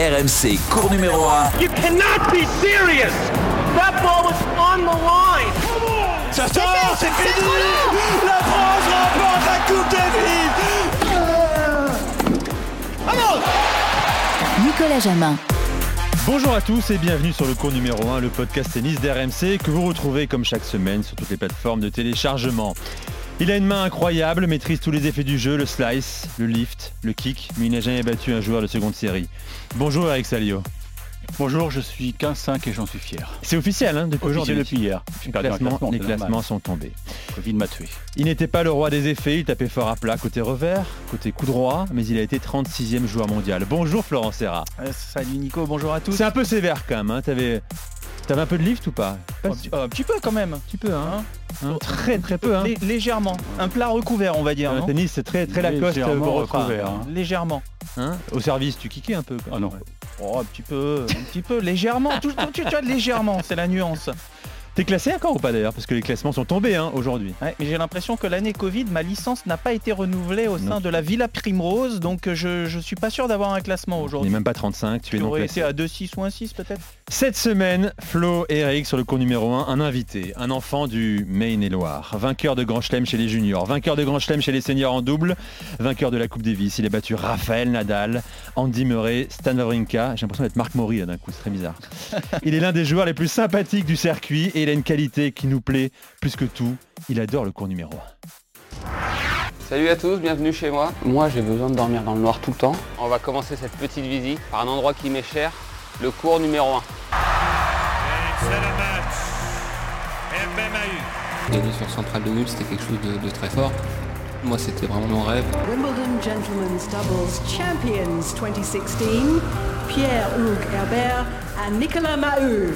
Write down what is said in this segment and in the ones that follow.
RMC, cours numéro 1. You cannot be serious. That ball was on the line. Ça sort, c'est fini La France remporte la Coupe Davis Nicolas Jamin. Bonjour à tous et bienvenue sur le cours numéro 1, le podcast tennis d'RMC que vous retrouvez comme chaque semaine sur toutes les plateformes de téléchargement. Il a une main incroyable, maîtrise tous les effets du jeu, le slice, le lift, le kick, mais il n'a jamais battu un joueur de seconde série. Bonjour Eric Salio. Bonjour, je suis 15-5 et j'en suis fier. C'est officiel hein, depuis Officiel aujourd'hui. depuis hier. Les classements, classement, les c'est classements normal. sont tombés. Covid m'a tué. Il n'était pas le roi des effets, il tapait fort à plat côté revers, côté coup droit, mais il a été 36e joueur mondial. Bonjour Florent Serra. Euh, salut Nico, bonjour à tous. C'est un peu sévère quand même, hein. t'avais, t'avais un peu de lift ou pas Pas un, petit, peu quand même. un petit peu, hein. Hein Hein, Très très peu. Hein. Lé- légèrement. Un plat recouvert, on va dire. Le non tennis c'est très très Lacoste repas. recouvert, hein. Légèrement. Hein Au service tu kickais un peu. quoi. Ah non. Oh, un petit peu, un petit peu, légèrement. Tout, tout- tu, tu vois, légèrement, c'est la nuance. T'es classé encore ou pas d'ailleurs Parce que les classements sont tombés hein, aujourd'hui. Ouais, mais j'ai l'impression que l'année Covid, ma licence n'a pas été renouvelée au sein Non. de la Villa Primrose, donc euh, je, je suis pas sûr d'avoir un classement n'est aujourd'hui. même pas 35, tu es Tu non aurais classé. été à 2-6 ou 1-6 peut-être? Cette semaine, Flo et Eric sur le cours numéro 1, un invité, un enfant du Maine-et-Loire, vainqueur de Grand Chelem chez les juniors, vainqueur de Grand Chelem chez les seniors en double, vainqueur de la Coupe Davis. Il a battu Raphaël Nadal, Andy Murray, Stan Wawrinka. J'ai l'impression d'être Marc Maury d'un coup, c'est très bizarre. Il est l'un des joueurs les plus sympathiques du circuit et il a une qualité qui nous plaît plus que tout. Il adore le cours numéro 1. Salut à tous, bienvenue chez moi. Moi j'ai besoin de dormir dans le noir tout le temps. On va commencer cette petite visite par un endroit qui m'est cher, le cours numéro 1. Gagner sur Central de Nul, c'était quelque chose de, de très fort. Moi, c'était vraiment mon rêve. Wimbledon Gentlemen's Doubles Champions 2016, Pierre-Hugues Herbert and Nicolas Maheu.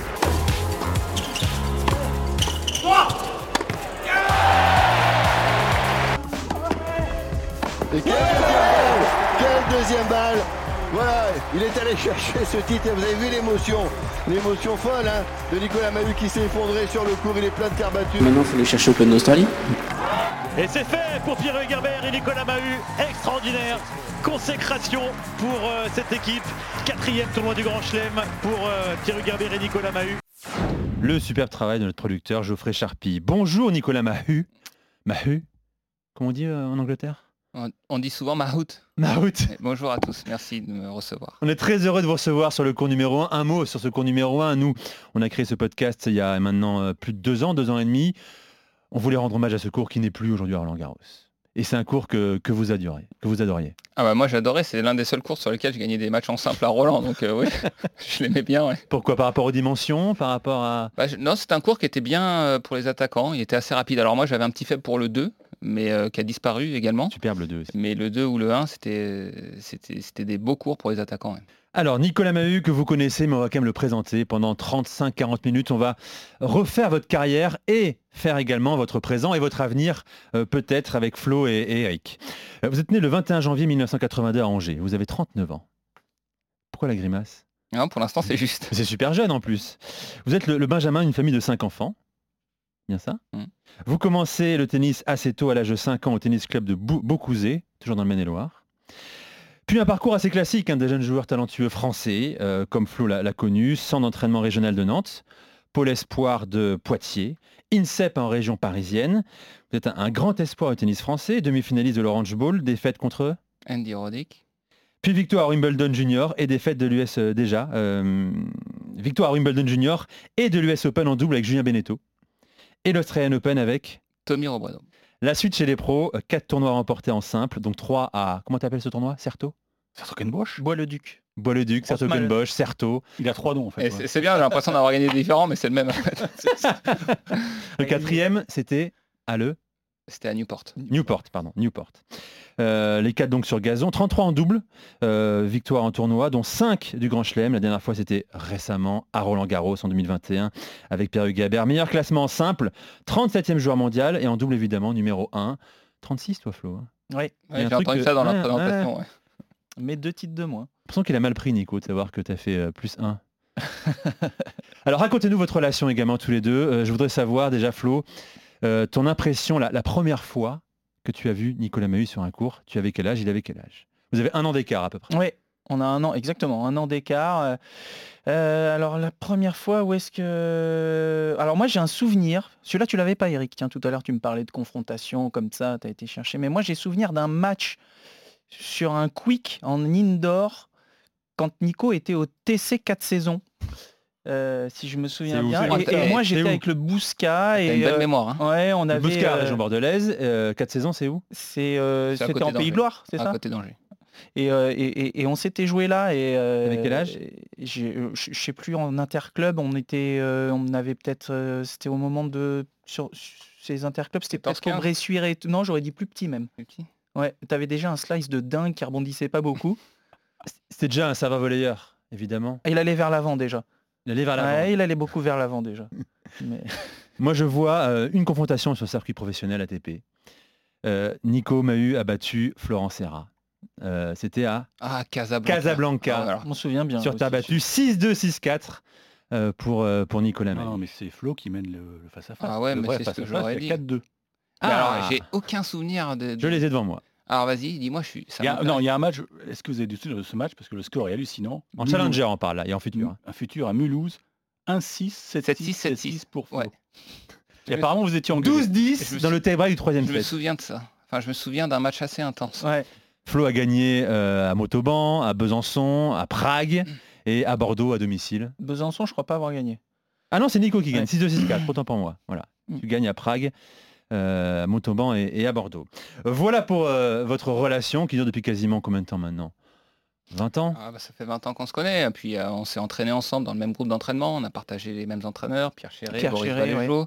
Et quelle Quelle deuxième balle Voilà, il est allé chercher ce titre et vous avez vu l'émotion, l'émotion folle hein, de Nicolas Mahut qui s'est effondré sur le cours, il est plein de terre battue. Maintenant, il faut aller chercher Open d'Australie. Et c'est fait pour Pierre Herbert et Nicolas Mahut. Extraordinaire consécration pour euh, cette équipe. Quatrième tournoi du Grand Chelem pour euh, Pierre Herbert et Nicolas Mahut. Le superbe travail de notre producteur Geoffrey Charpie. Bonjour Nicolas Mahut. Mahut Comment on dit euh, en Angleterre? On, on dit souvent Mahout. Mahut Bonjour à tous, merci de me recevoir. On est très heureux de vous recevoir sur le cours numéro 1. Un mot sur ce cours numéro 1. Nous, on a créé ce podcast il y a maintenant euh, plus de deux ans, deux ans et demi. On voulait rendre hommage à ce cours qui n'est plus aujourd'hui à Roland Garros. Et c'est un cours que, que vous adorez, que vous adoriez. Ah bah moi j'adorais, c'est l'un des seuls cours sur lesquels je gagnais des matchs en simple à Roland, donc euh, oui, je l'aimais bien. ouais. Pourquoi? Par rapport aux dimensions? Par rapport à... Bah, je- non, c'est un cours qui était bien euh, pour les attaquants, il était assez rapide. Alors moi j'avais un petit faible pour le 2, mais euh, qui a disparu également. Superbe le 2 aussi. Mais le 2 ou le 1, c'était c'était c'était des beaux cours pour les attaquants. ouais. Alors, Nicolas Mahut, que vous connaissez, mais on va quand même le présenter. Pendant 35-40 minutes, on va refaire votre carrière et faire également votre présent et votre avenir, euh, peut-être avec Flo et, et Eric. Euh, Vous êtes né le 21 janvier 1982 à Angers. Vous avez 39 ans. Pourquoi la grimace? Non, pour l'instant c'est juste. C'est super jeune en plus. Vous êtes le, le Benjamin d'une famille de 5 enfants. Bien ça Mm. Vous commencez le tennis assez tôt, à l'âge de 5 ans, au tennis club de Beaucouzé, toujours dans le Maine-et-Loire. Puis un parcours assez classique hein, des jeunes joueurs talentueux français, euh, comme Flo l'a connu, centre d'entraînement régional de Nantes, Pôle Espoir de Poitiers, INSEP en région parisienne. Vous êtes un, un grand espoir au tennis français, demi-finaliste de l'Orange Bowl, défaite contre Andy Roddick. puis victoire à Wimbledon Junior et défaite de l'US euh, déjà. euh, victoire à Wimbledon Junior et de l'US Open en double avec Julien Beneteau. Et l'Australian Open avec Tommy Robredo. la suite chez les pros, 4 tournois remportés en simple, donc 3 à, comment t'appelles ce tournoi Certo Sertogenbosch Bois-le-Duc. Bois-le-Duc, Grosse Sertogenbosch, Certo. Il a trois noms en fait. Ouais. c'est c'est bien, j'ai l'impression d'avoir gagné des différents, mais c'est le même. Le quatrième, c'était à le C'était à Newport. Newport, pardon, Newport. Euh, les 4 donc sur gazon, 33 en double, euh, victoire en tournoi, dont 5 du Grand Chelem. La dernière fois, c'était récemment à Roland Garros en 2021 avec Pierre Hugabert. Meilleur classement en simple, 37e joueur mondial et en double évidemment numéro 1. 36 toi Flo. hein. Oui, Il y a un Ouais, J'ai truc entendu ça dans la ouais, présentation. ouais. mais deux titres de moins. J'ai l'impression qu'il a mal pris Nico de savoir que tu as fait euh, plus 1. Alors racontez-nous votre relation également tous les deux. Euh, je voudrais savoir déjà Flo, euh, ton impression la, la première fois que tu as vu Nicolas Mahut sur un cours. Tu avais quel âge Il avait quel âge? Vous avez un an d'écart à peu près. Oui, On a un an, exactement, un an d'écart. Euh, euh, alors la première fois, où est-ce que... Alors moi j'ai un souvenir, celui-là tu l'avais pas Eric, tiens tout à l'heure tu me parlais de confrontation comme ça, tu as été chercher, mais moi j'ai souvenir d'un match sur un quick en indoor quand Nico était au TC 4 saisons. Euh, si je me souviens bien. Et, moi j'étais avec le Bousca et une belle euh, mémoire. hein. ouais, on Le avait Bouscar, euh, région bordelaise, 4 saisons, c'est où? C'est euh, à c'était en Pays de Loire, c'est à ça? côté d'Angers. et, euh, et, et- on s'était joué là et euh, Avec quel âge? j'ai- euh, Je sais plus en interclub, on était, euh, on avait peut-être, euh, c'était au moment de sur, sur ces interclubs, c'était 14, presque 15. Bressuire et tout. Non, j'aurais dit plus petit même. Plus petit? Ouais, t'avais déjà un slice de dingue qui rebondissait pas beaucoup. C'était déjà un serveur volleyeur, évidemment. Et il allait vers l'avant déjà. Il allait vers l'avant. Ouais, il allait beaucoup vers l'avant déjà. Mais- Moi, je vois euh, une confrontation sur circuit professionnel ATP. Euh, Nico Mahut a battu Florent Serra. Euh, C'était à Ah, Casablanca. Casablanca. Ah, alors, on se souvient bien. sur aussi. battue 6-2, 6-4 euh, pour, euh, pour Nicolas Mahut. Non, mais c'est Flo qui mène le le face-à-face. Ah ouais, Le mais c'est ce que j'aurais dit. 4-2. Mais alors, Ah. j'ai aucun souvenir de. de- Je les ai devant moi. Alors vas-y, dis-moi, je suis. ça Il y a- m'intéresse. non, il y a un match. Est-ce que vous avez du souvenir de ce match Parce que le score est hallucinant. En Mulhouse- challenger, on parle là, et en futur. hein. Un futur à Mulhouse. 1-6, 7-6, 7-6, 7-6 pour Flo. Ouais. Et apparemment, vous étiez en 12-10 Je me dans le tie-break du troisième Je me set. souviens de ça. Enfin, je me souviens d'un match assez intense. Ouais. Flo a gagné euh, à Montauban, à Besançon, à Prague Mm. et à Bordeaux à domicile. Besançon, je crois pas avoir gagné. Ah non, c'est Nico qui gagne, Ouais. 6-2, 6-4, autant pour moi. Voilà. Mm. Tu gagnes à Prague, euh, à Montauban et, et à Bordeaux. Voilà pour euh, votre relation qui dure depuis quasiment combien de temps maintenant? 20 ans? Ah, bah, ça fait 20 ans qu'on se connaît. Et puis euh, on s'est entraîné ensemble dans le même groupe d'entraînement. On a partagé les mêmes entraîneurs, Pierre Chéret, Pierre Boris Valéjo.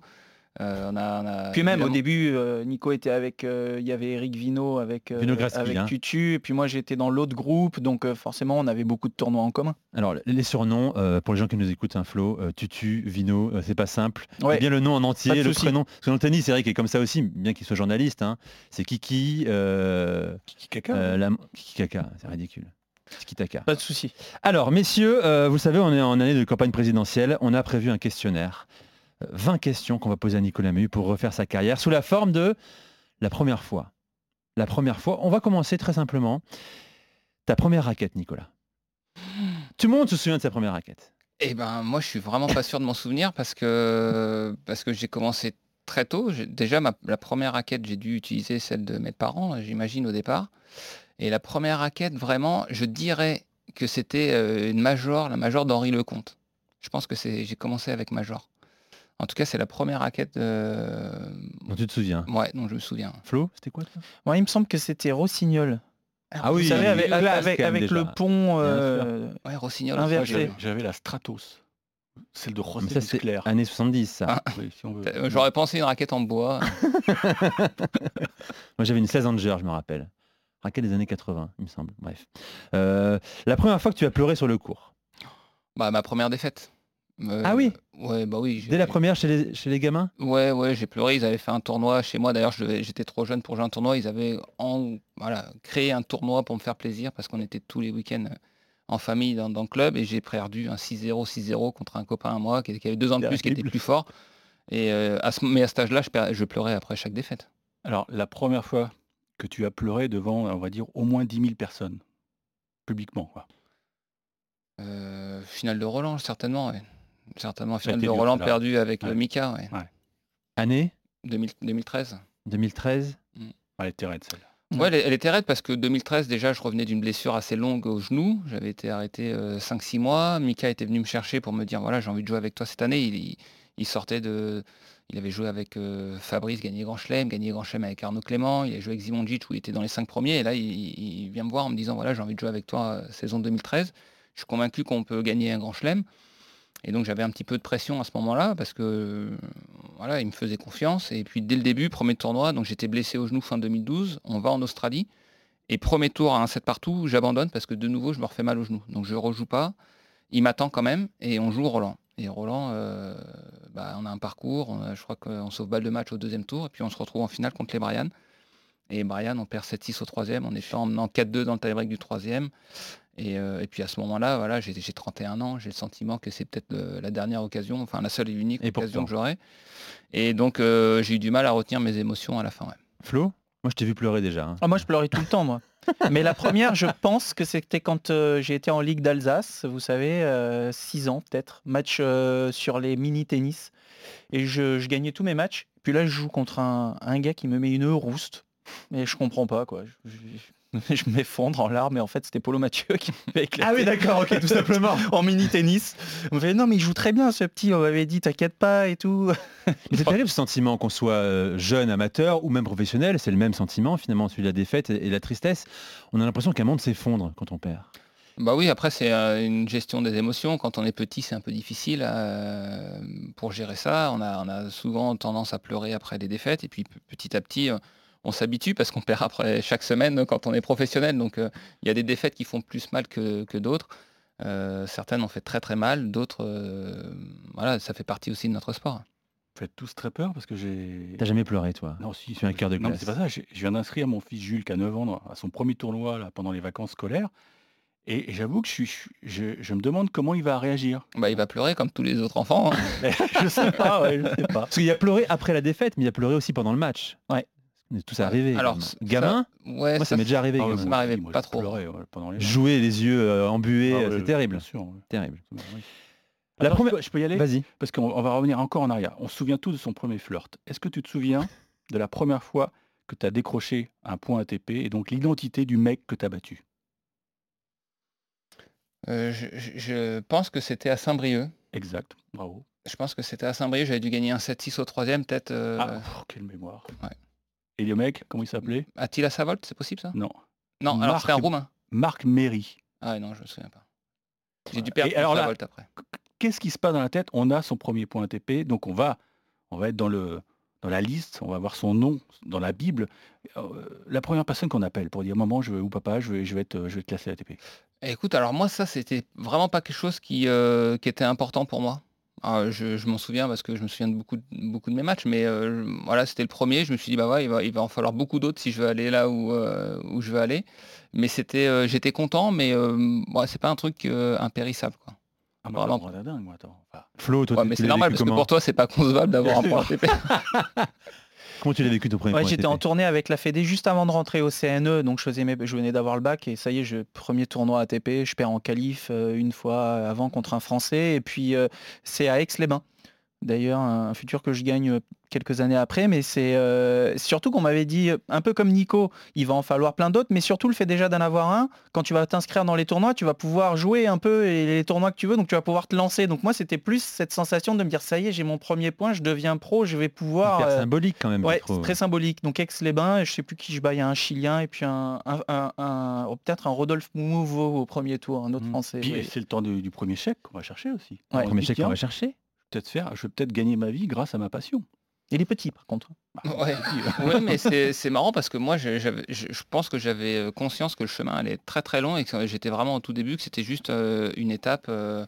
Euh, on a, on a Puis même au début, euh, Nico était avec, euh, il y avait Eric Vino avec, euh, Vino Grasky, avec hein. Tutu, et puis moi j'étais dans l'autre groupe, donc euh, forcément on avait beaucoup de tournois en commun. Alors, les surnoms, euh, pour les gens qui nous écoutent, un Flo, euh, Tutu, Vino, euh, c'est pas simple. Ouais. C'est bien le nom en entier, le prénom. Parce que dans le tennis, c'est vrai qu'il est comme ça aussi, bien qu'il soit journaliste. hein. C'est Kiki, euh, Kiki Kaka. euh, la- Kiki Kaka, c'est ridicule. Tiki Taka. Pas de souci. Alors, messieurs, euh, vous le savez, on est en année de campagne présidentielle. On a prévu un questionnaire. Euh, 20 questions qu'on va poser à Nicolas Mahut pour refaire sa carrière sous la forme de la première fois. La première fois, on va commencer très simplement. Ta première raquette, Nicolas. Tout le monde se souvient de sa première raquette? Eh ben moi je suis vraiment pas sûr de m'en souvenir parce que parce que j'ai commencé très tôt. Déjà ma, la première raquette j'ai dû utiliser celle de mes parents, j'imagine au départ. Et la première raquette vraiment, je dirais que c'était euh, une major, la major d'Henri Lecomte. Je pense que j'ai commencé avec major. En tout cas c'est la première raquette euh, Dont tu te souviens. ouais dont je me souviens. Flo, c'était quoi toi? Moi il me semble que c'était Rossignol. Ah Vous oui, savez, avec, le pont. euh, Ouais Rossignol. Inversé. J'avais- la Stratos. Celle de José ça, c'est Claire. années 70, ça. Ah. Oui, si on veut. Euh, J'aurais pensé une raquette en bois. Moi, j'avais une 16 Anger, je me rappelle. Raquette des années 80, il me semble. Bref. Euh, la première fois que tu as pleuré sur le cours? bah ma première défaite. Euh, Ah oui Ouais bah oui. Dès la première chez les, chez les gamins Ouais, ouais, j'ai pleuré. Ils avaient fait un tournoi chez moi. D'ailleurs, j'étais trop jeune pour jouer un tournoi. Ils avaient en, voilà, créé un tournoi pour me faire plaisir parce qu'on était tous les week-ends euh, en famille dans, dans le club et j'ai perdu un 6-0, 6-0 contre un copain à moi qui, qui avait deux ans de plus, qui était plus fort. Et euh, à ce, mais à cet âge-là, je, pleurais après chaque défaite. Alors, la première fois que tu as pleuré devant, on va dire, au moins 10 000 personnes, publiquement. Quoi. Euh, finale de Roland, certainement. ouais. Certainement, finale de Roland celle-là. perdue avec euh, Ouais. Mika, ouais. Année 2000 2013. 2013 Elle était raide, celle Mm. Ouais, elle, elle était raide parce que 2013, déjà, je revenais d'une blessure assez longue au genou. J'avais été arrêté 5-6 mois. Mika était venu me chercher pour me dire voilà, j'ai envie de jouer avec toi cette année. Il, il- il sortait de. Il avait joué avec euh, Fabrice, gagné Grand Chelem, gagné Grand Chelem avec Arnaud Clément. Il a joué avec Zimonjic où il était dans les 5 premiers. Et là, il, il vient me voir en me disant voilà, j'ai envie de jouer avec toi euh, saison 2013. Je suis convaincu qu'on peut gagner un Grand Chelem. Et donc j'avais un petit peu de pression à ce moment-là parce que voilà, il me faisait confiance. Et puis dès le début, premier tournoi, donc j'étais blessé au genou fin 2012. On va en Australie. Et premier tour à un set partout, j'abandonne parce que de nouveau, je me refais mal au genou. Donc je rejoue pas. Il m'attend quand même et on joue Roland. Et Roland, euh, bah, on a un parcours. je crois qu'on sauve balle de match au deuxième tour. Et puis on se retrouve en finale contre les Brian. Et Brian, on perd 7-6 au troisième. On est en menant 4-2 dans le tie-break du troisième. Et, euh, et puis à ce moment-là, voilà, j'ai j'ai 31 ans, j'ai le sentiment que c'est peut-être le- la dernière occasion, enfin la seule et unique Et occasion que j'aurai. Et donc euh, j'ai eu du mal à retenir mes émotions à la fin. ouais. Flo? Moi, je t'ai vu pleurer déjà. hein. Ah, moi, je pleurais tout le temps, moi. Mais la première, je pense que c'était quand euh, j'ai été en Ligue d'Alsace, vous savez, 6 ans peut-être, match euh, sur les mini-tennis. Et je, je gagnais tous mes matchs. Puis là, je joue contre un, un gars qui me met une rouste. Et je comprends pas, quoi. Je, je- je m'effondre en larmes, et en fait, c'était Polo Mathieu qui m'avait éclaté. Ah oui, d'accord, ok, tout simplement. en mini-tennis. On me fait, non, mais il joue très bien, ce petit. On m'avait dit, t'inquiète pas et tout. Mais c'est terrible ce sentiment qu'on soit euh, jeune, amateur ou même professionnel, c'est le même sentiment finalement, celui de la défaite et et la tristesse. On a l'impression qu'un monde s'effondre quand on perd. Bah oui, après c'est euh, une gestion des émotions. Quand on est petit, c'est un peu difficile euh, pour gérer ça. On a, on a souvent tendance à pleurer après des défaites et puis petit à petit, euh, on s'habitue parce qu'on perd après chaque semaine quand on est professionnel. Donc euh, il y a des défaites qui font plus mal que, que d'autres. Euh, certaines ont fait très très mal, d'autres, euh, voilà, ça fait partie aussi de notre sport. Vous faites tous très peur parce que j'ai. T'as jamais pleuré toi? Non, si, Tu es un cœur de Non, glace. c'est pas ça. Je viens d'inscrire mon fils Jules qui a 9 ans à son premier tournoi là, pendant les vacances scolaires. Et, j'avoue que je, suis, je, je me demande comment il va réagir. Bah, il va pleurer comme tous les autres enfants. hein. Je sais pas, ouais, je sais pas. Parce qu'il a pleuré après la défaite, mais il a pleuré aussi pendant le match. Ouais. On est tous arrivés. Alors, gamin. ça- gamin, Ouais, moi ça m'est déjà arrivé. Ah ça m'arrivait pas trop. pleurais, ouais, pendant les Jouer les yeux euh, embués, Ah euh, ouais, c'est terrible. bien sûr, ouais. Terrible. La Alors, je première- peux- je peux y aller Vas-y. Parce qu'on on va revenir encore en arrière. On se souvient tous de son premier flirt. Est-ce que tu te souviens de la première fois que tu as décroché un point ATP et donc l'identité du mec que tu as battu? Euh, je, je- je pense que c'était à Saint-Brieuc. Exact, bravo. Je pense que c'était à Saint-Brieuc. J'avais dû gagner un 7-6 au troisième, peut-être. euh, Ah, pff, quelle mémoire. ouais. Et le mec, comment il s'appelait? Attila Savolt, c'est possible ça? Non. Non, alors c'était un roumain. Marc Méry. Ah non, je me souviens pas. J'ai dû perdre alors Savolt après. Qu'est-ce qui se passe dans la tête? On a son premier point ATP, donc on va, on va être dans, le, dans la liste, on va voir son nom dans la Bible. Euh, la première personne qu'on appelle pour dire maman je veux, ou papa, je vais, je vais, être, je vais être classé ATP. Eh, Écoute, alors moi, ça, c'était vraiment pas quelque chose qui, euh, qui était important pour moi. Alors, je je m'en souviens parce que je me souviens de beaucoup, de- beaucoup de mes matchs, mais euh, voilà, c'était le premier. Je me suis dit, bah ouais, il va, il va en falloir beaucoup d'autres si je veux aller là où, euh, où je veux aller. Mais c'était, euh, j'étais content, mais euh, ouais, c'est pas un truc euh, impérissable. Quoi. Ah, moi, Vraiment. dingue, moi, attends. Enfin, Flo, toi, Ouais, tu- mais c'est normal parce que pour toi, c'est pas concevable d'avoir un point. ATP. Comment tu l'as vécu ton premier Ouais, j'étais en tournée avec la Fédé juste avant de rentrer au CNE, donc je, faisais mes- je venais d'avoir le bac et ça y est, je, premier tournoi ATP, je perds en qualif euh, une fois avant contre un Français et puis euh, c'est à Aix-les-Bains. D'ailleurs, un futur que je gagne euh, quelques années après, mais c'est euh, surtout qu'on m'avait dit, euh, un peu comme Nico, il va en falloir plein d'autres, mais surtout le fait déjà d'en avoir un, quand tu vas t'inscrire dans les tournois, tu vas pouvoir jouer un peu et les tournois que tu veux, donc tu vas pouvoir te lancer. Donc moi, c'était plus cette sensation de me dire, ça y est, j'ai mon premier point, je deviens pro, je vais pouvoir... Hyper euh, symbolique quand même. Ouais, c'est très symbolique. Donc Aix-les-Bains, je sais plus qui je bats, il y a un Chilien et puis un, un- un- un- oh, peut-être un Rodolphe Mouveau au premier tour, un autre Mm. français. Puis oui. c'est le temps du, du premier chèque qu'on va chercher aussi. Ouais. On se Premier chèque qu'on va chercher. Peut-être faire, je vais peut-être gagner ma vie grâce à ma passion. Il est petit par contre. Ouais. Oui, mais c'est c'est marrant parce que moi, je, je pense que j'avais euh, conscience que le chemin allait très très long et que j'étais vraiment au tout début, que c'était juste euh, une étape. euh,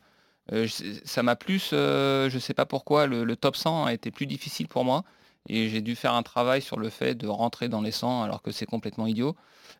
euh, ça m'a plus, euh, je sais pas pourquoi, le, le top 100 a été plus difficile pour moi et j'ai dû faire un travail sur le fait de rentrer dans les 100 alors que c'est complètement idiot.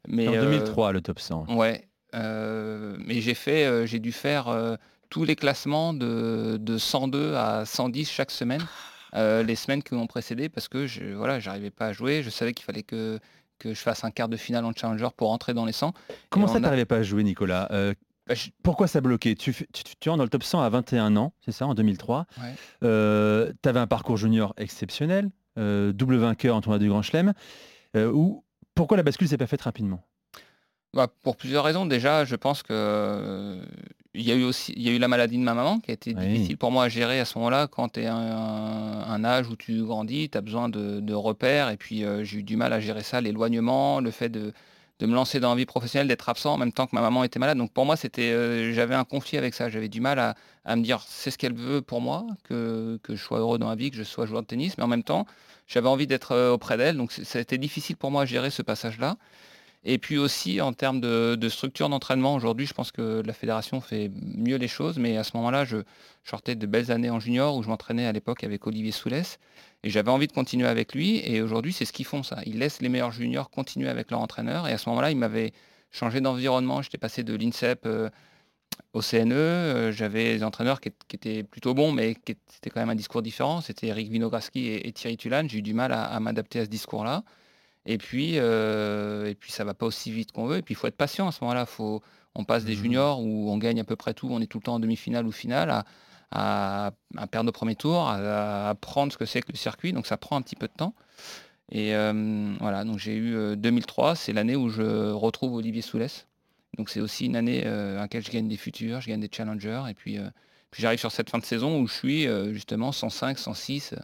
Mais En euh, 2003, le top 100. Ouais. euh, mais j'ai fait, euh, j'ai dû faire euh, tous les classements de, de 102 à 110 chaque semaine, euh, les semaines qui ont précédé, parce que je, voilà, j'arrivais pas à jouer. Je savais qu'il fallait que, que je fasse un quart de finale en challenger pour rentrer dans les 100. Comment Et ça, a- t'arrivais pas à jouer, Nicolas? Euh, Bah, je- Pourquoi ça bloquait? Tu, fais- tu, tu rentres dans le top 100 à 21 ans, c'est ça, en 2003. Ouais. Euh, tu avais un parcours junior exceptionnel, double vainqueur en tournoi du Grand Chelem. Où- pourquoi la bascule s'est pas faite rapidement? Bah, pour plusieurs raisons. Déjà, je pense que il y a eu aussi il y a eu la maladie de ma maman qui a été Oui. difficile pour moi à gérer à ce moment-là. Quand tu es un, un âge où tu grandis, tu as besoin de, de repères. Et puis euh, j'ai eu du mal à gérer ça, l'éloignement, le fait de, de me lancer dans la vie professionnelle, d'être absent en même temps que ma maman était malade. Donc pour moi, c'était euh, j'avais un conflit avec ça. J'avais du mal à, à me dire c'est ce qu'elle veut pour moi, que, que je sois heureux dans la vie, que je sois joueur de tennis. Mais en même temps, j'avais envie d'être euh, auprès d'elle. Donc ça a été difficile pour moi à gérer ce passage-là. Et puis aussi en termes de, structure d'entraînement, aujourd'hui je pense que la fédération fait mieux les choses, mais à ce moment-là je, sortais de belles années en junior où je m'entraînais à l'époque avec Olivier Soulès et j'avais envie de continuer avec lui. Et aujourd'hui c'est ce qu'ils font ça. Ils laissent les meilleurs juniors continuer avec leur entraîneur. Et à ce moment-là il m'avait changé d'environnement, j'étais passé de l'INSEP euh, au CNE, euh, j'avais des entraîneurs qui, étaient plutôt bons mais qui c'était quand même un discours différent, c'était Eric Vinograski et, Thierry Tulane, j'ai eu du mal à m'adapter à ce discours-là. Et puis, euh, et puis ça va pas aussi vite qu'on veut. Et puis il faut être patient à ce moment-là. Faut, on passe des Mhm. juniors où on gagne à peu près tout, on est tout le temps en demi-finale ou finale, à, à- à perdre au premier tour, à, à apprendre ce que c'est que le circuit. Donc ça prend un petit peu de temps. Et euh, voilà, donc j'ai eu euh, 2003, c'est l'année où je retrouve Olivier Soulès. Donc c'est aussi une année euh, à laquelle je gagne des futurs, je gagne des challengers. Et puis, euh, puis j'arrive sur cette fin de saison où je suis euh, justement 105, 106. euh,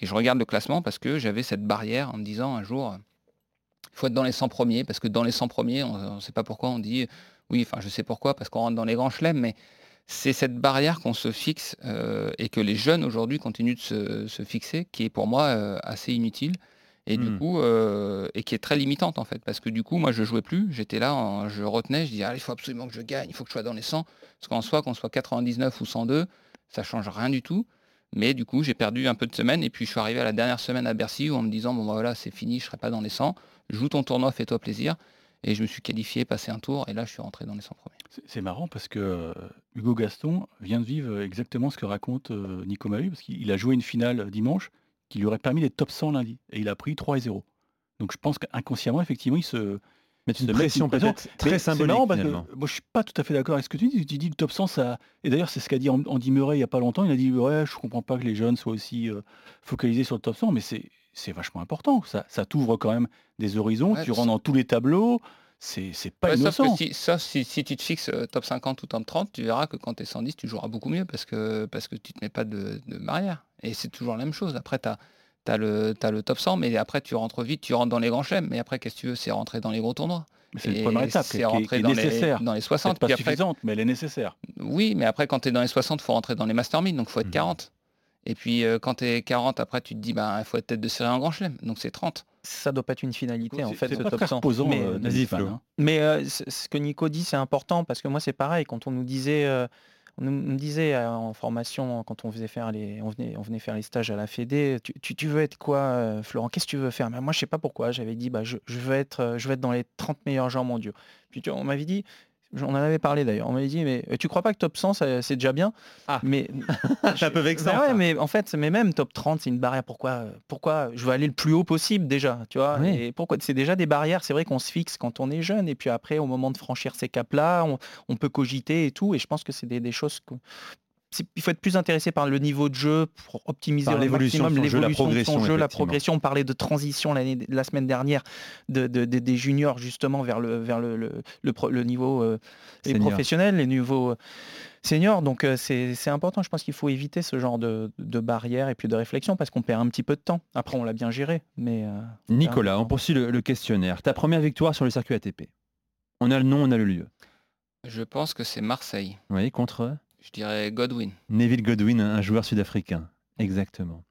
et je regarde le classement parce que j'avais cette barrière en me disant un jour, euh, il faut être dans les 100 premiers, parce que dans les 100 premiers, on ne sait pas pourquoi on dit, oui, enfin je sais pourquoi, parce qu'on rentre dans les grands chelems, mais c'est cette barrière qu'on se fixe euh, et que les jeunes aujourd'hui continuent de se, se fixer, qui est pour moi euh, assez inutile. Et du Hmm. coup, euh, et qui est très limitante en fait, parce que du coup, moi je jouais plus, j'étais là, en- je retenais, je disais, ah, il faut absolument que je gagne, il faut que je sois dans les 100, parce qu'en soi, qu'on soit 99 ou 102, ça change rien du tout. Mais du coup, j'ai perdu un peu de semaine, et puis je suis arrivé à la dernière semaine à Bercy où en me disant, bon bah, voilà, c'est fini, je serai pas dans les 100, joue ton tournoi, fais-toi plaisir. Et je me suis qualifié, passé un tour, et là je suis rentré dans les 100 premiers. C'est- marrant parce que euh, Hugo Gaston vient de vivre exactement ce que raconte euh, Nico Mahut, parce qu'il il a joué une finale dimanche qui lui aurait permis d'être top 100 lundi, et il a pris 3 et 0. Donc je pense qu'inconsciemment, effectivement, il se Mettre une pression pression. peut-être très symbolique marrant parce que moi je suis pas tout à fait d'accord avec ce que tu dis. Tu dis le top 100, ça. Et d'ailleurs, c'est ce qu'a dit An- Andy Murray il y a pas longtemps. Il a dit ouais, je comprends pas que les jeunes soient aussi euh, focalisés sur le top 100, mais c'est c'est vachement important. Ça, ça t'ouvre quand même des horizons. Ouais, tu rentres dans tous les tableaux. C'est c'est pas Ouais, sauf innocent. que si, sauf si, si tu te fixes euh, top 50 ou top 30, tu verras que quand tu es 110, tu joueras beaucoup mieux parce que, parce que tu te mets pas de, de barrière. Et c'est toujours la même chose. Après, tu as, le, t'as le top 100, mais après, tu rentres vite, tu rentres dans les grands chelems. Mais après, qu'est-ce que tu veux C'est rentrer dans les gros tournois. C'est une première étape qui, c'est est- qui est- rentrer qui est dans nécessaire. les, dans les 60. Peut-être pas puis après, suffisante, mais elle est nécessaire. oui, mais après, quand tu es dans les 60, il faut rentrer dans les Master 1000, donc il faut être Mhm. 40. Et puis, euh, quand tu es 40, après, tu te dis, bah, il faut être tête de série en grand chelem, donc c'est 30. Ça doit pas être une finalité en fait c'est ce pas top très 100. reposant, Mais, euh, euh, hein. Mais euh, ce que Nico dit, c'est important parce que moi, c'est pareil. Quand on nous disait, euh, on nous disait euh, en formation, quand on faisait faire les, on venait, faire les stages à la Fédé, tu, veux être quoi, euh, Florent? Qu'est-ce que tu veux faire? Moi, je sais pas pourquoi. J'avais dit, bah, je, veux être, euh, je veux dans les 30 meilleurs joueurs mondiaux. Puis tu on m'avait dit, on en avait parlé d'ailleurs. On m'avait dit, mais euh, tu crois pas que top 100, ça- c'est déjà bien? Ah. Mais C'est un peu vexant, Ben ouais, ça. mais en fait, mais même top 30, c'est une barrière. Pourquoi, pourquoi je veux aller le plus haut possible déjà, tu vois? Oui. Et pourquoi? C'est déjà des barrières. C'est vrai qu'on se fixe quand on est jeune, et puis après, au moment de franchir ces caps-là, on, on peut cogiter et tout. Et je pense que c'est des, des choses que il faut être plus intéressé par le niveau de jeu pour optimiser Par l'évolution de jeu, la l'évolution de son progression, jeu, la progression. On parlait de transition la semaine dernière de, de- de- des juniors justement vers le, vers le, le, le pro- le niveau euh, les Senior. professionnels, les niveaux euh, seniors. Donc euh, c'est important. Je pense qu'il faut éviter ce genre de, de barrières et puis de réflexion parce qu'on perd un petit peu de temps. Après, on l'a bien géré, mais euh, Nicolas, on poursuit le, le questionnaire. Ta première victoire sur le circuit ATP. On a le nom, on a le lieu. Je pense que c'est Marseille. Oui, contre Je dirais Godwin. Neville Godwin, un joueur sud-africain. Exactement.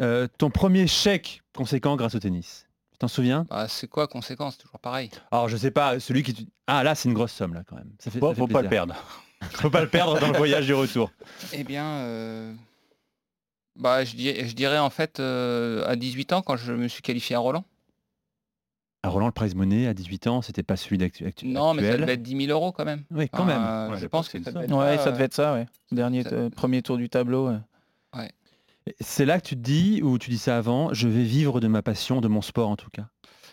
Euh, ton premier chèque conséquent grâce au tennis. Tu t'en souviens? Bah, c'est quoi conséquence? Toujours pareil. Alors je sais pas, celui qui... Ah là c'est une grosse somme là quand même. Ça fait, ça fait faut pas le perdre. Faut pas le perdre dans le voyage du retour. Eh bien, euh, bah, je, dirais, je dirais en fait euh, à 18 ans quand je me suis qualifié à Roland. À Roland, le prize money à 18 ans, c'était pas celui d'actu- actu- Non, mais ça actuel. devait être 10 000 euros quand même. Oui, quand Enfin, même. euh, Ouais, je pense que ça devait être Ouais, ça, ça euh, devait être ça, ouais. Dernier, ça- euh, premier tour du tableau. ouais. C'est là que tu te dis, ou tu dis ça avant, je vais vivre de ma passion, de mon sport en tout cas?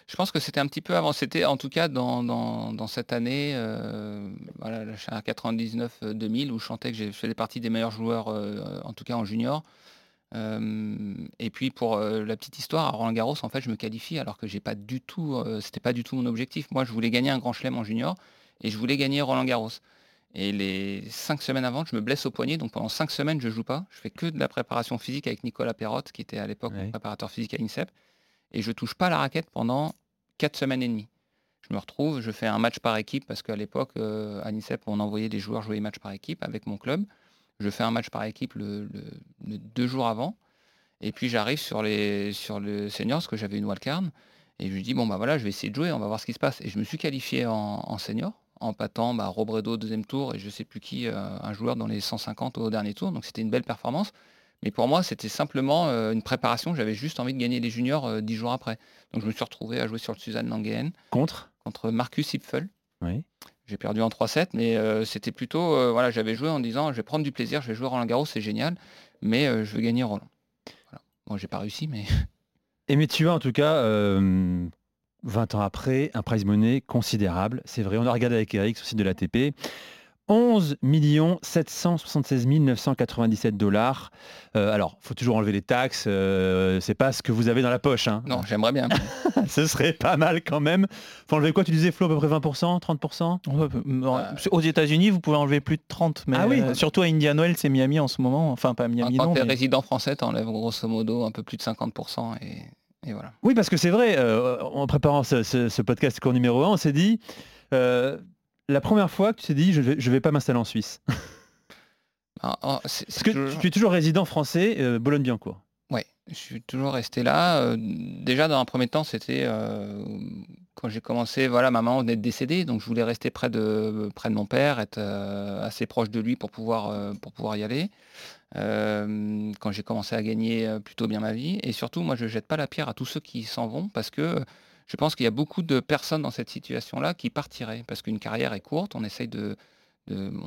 Je pense que c'était un petit peu avant. C'était en tout cas dans, dans, dans cette année, euh, voilà, là, je suis à 99-2000, où je chantais que j'ai fait partie des meilleurs joueurs, euh, en tout cas en junior. Euh, et puis pour euh, la petite histoire, à Roland Garros, en fait, je me qualifie alors que j'ai pas du tout, euh, c'était pas du tout mon objectif. Moi, je voulais gagner un grand chelem en junior et je voulais gagner Roland Garros. Et les cinq semaines avant, je me blesse au poignet, donc pendant cinq semaines, je joue pas. Je fais que de la préparation physique avec Nicolas Perrotte, qui était à l'époque Ouais. préparateur physique à l'INSEP, et je touche pas la raquette pendant quatre semaines et demie. Je me retrouve, je fais un match par équipe parce qu'à l'époque, euh, à l'INSEP, on envoyait des joueurs jouer les matchs par équipe avec mon club. Je fais un match par équipe le, le- le deux jours avant. Et puis j'arrive sur, les, sur le senior, parce que j'avais une wildcard. Et je lui dis, bon bah voilà, je vais essayer de jouer, on va voir ce qui se passe. Et je me suis qualifié en, en senior, en battant bah, Robredo au deuxième tour et je sais plus qui, euh, un joueur dans les 150 au dernier tour. Donc c'était une belle performance. Mais pour moi, c'était simplement euh, une préparation. J'avais juste envie de gagner les juniors euh, dix jours après. Donc je me suis retrouvé à jouer sur le Suzanne Langehen Contre? contre Marcus Hipfel. Oui. J'ai perdu en 3-7, mais euh, c'était plutôt, euh, voilà, j'avais joué en disant, je vais prendre du plaisir, je vais jouer Roland Garros, c'est génial, mais euh, je veux gagner Roland. Voilà. Moi, j'ai pas réussi, mais Et mais tu as en tout cas, euh, 20 ans après, un prize money considérable. C'est vrai, on a regardé avec Eric sur le site de l'ATP. 11 776 997 dollars. Euh, alors, faut toujours enlever les taxes. euh, c'est pas ce que vous avez dans la poche. hein. Non, j'aimerais bien. Ce serait pas mal quand même. Faut enlever quoi Tu disais Flo à peu près 20%, 30% Aux États-Unis, vous pouvez enlever plus de 30, mais Ah oui. euh, surtout à Indian Wells et Miami en ce moment. Enfin, pas Miami, Quand non. tu es mais- résident français, tu enlèves grosso modo un peu plus de 50% et, et voilà. Oui, parce que c'est vrai, euh, en préparant ce, ce- ce podcast cours numéro 1, on s'est dit, euh, la première fois que tu t'es dit, je vais, je vais pas m'installer en Suisse. Ah, ah, c'est- Parce que toujours- tu es toujours résident français, euh, Boulogne-Billancourt. Ouais, je suis toujours resté là. Euh, déjà, dans un premier temps, c'était euh, quand j'ai commencé, voilà, ma maman venait de décéder, donc je voulais rester près de, près de mon père, être euh, assez proche de lui pour pouvoir, pour pouvoir y aller. Quand j'ai commencé à gagner plutôt bien ma vie. Et surtout, moi, je jette pas la pierre à tous ceux qui s'en vont parce que je pense qu'il y a beaucoup de personnes dans cette situation-là qui partiraient parce qu'une carrière est courte, on de,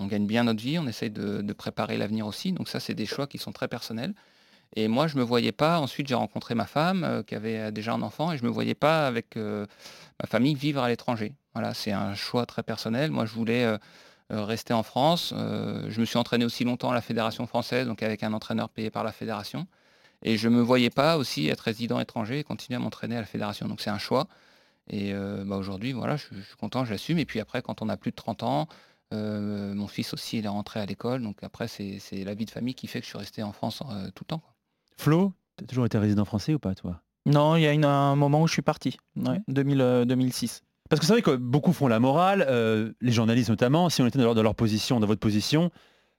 gagne bien notre vie, on essaye de, préparer l'avenir aussi. Donc ça, c'est des choix qui sont très personnels. Et moi, je me voyais pas. Ensuite, j'ai rencontré ma femme euh, qui avait déjà un enfant et je me voyais pas avec euh, ma famille vivre à l'étranger. Voilà, c'est un choix très personnel. Moi, je voulais euh, rester en France. Je me suis entraîné aussi longtemps à la fédération française, donc avec un entraîneur payé par la fédération. Et je me voyais pas aussi être résident étranger et continuer à m'entraîner à la fédération. Donc c'est un choix. Et euh, bah, aujourd'hui, voilà, je, je suis content, j'assume. Et puis après, quand on a plus de 30 ans, euh, mon fils aussi, il est rentré à l'école. Donc après, c'est c'est la vie de famille qui fait que je suis resté en France euh, tout le temps. quoi. Flo, tu as toujours été résident français ou pas, toi? Non, il y a une- un moment où je suis parti, ouais, 2000, euh, 2006. Parce que c'est vrai que beaucoup font la morale, euh, les journalistes notamment, si on était dans leur, dans leur position, dans votre position,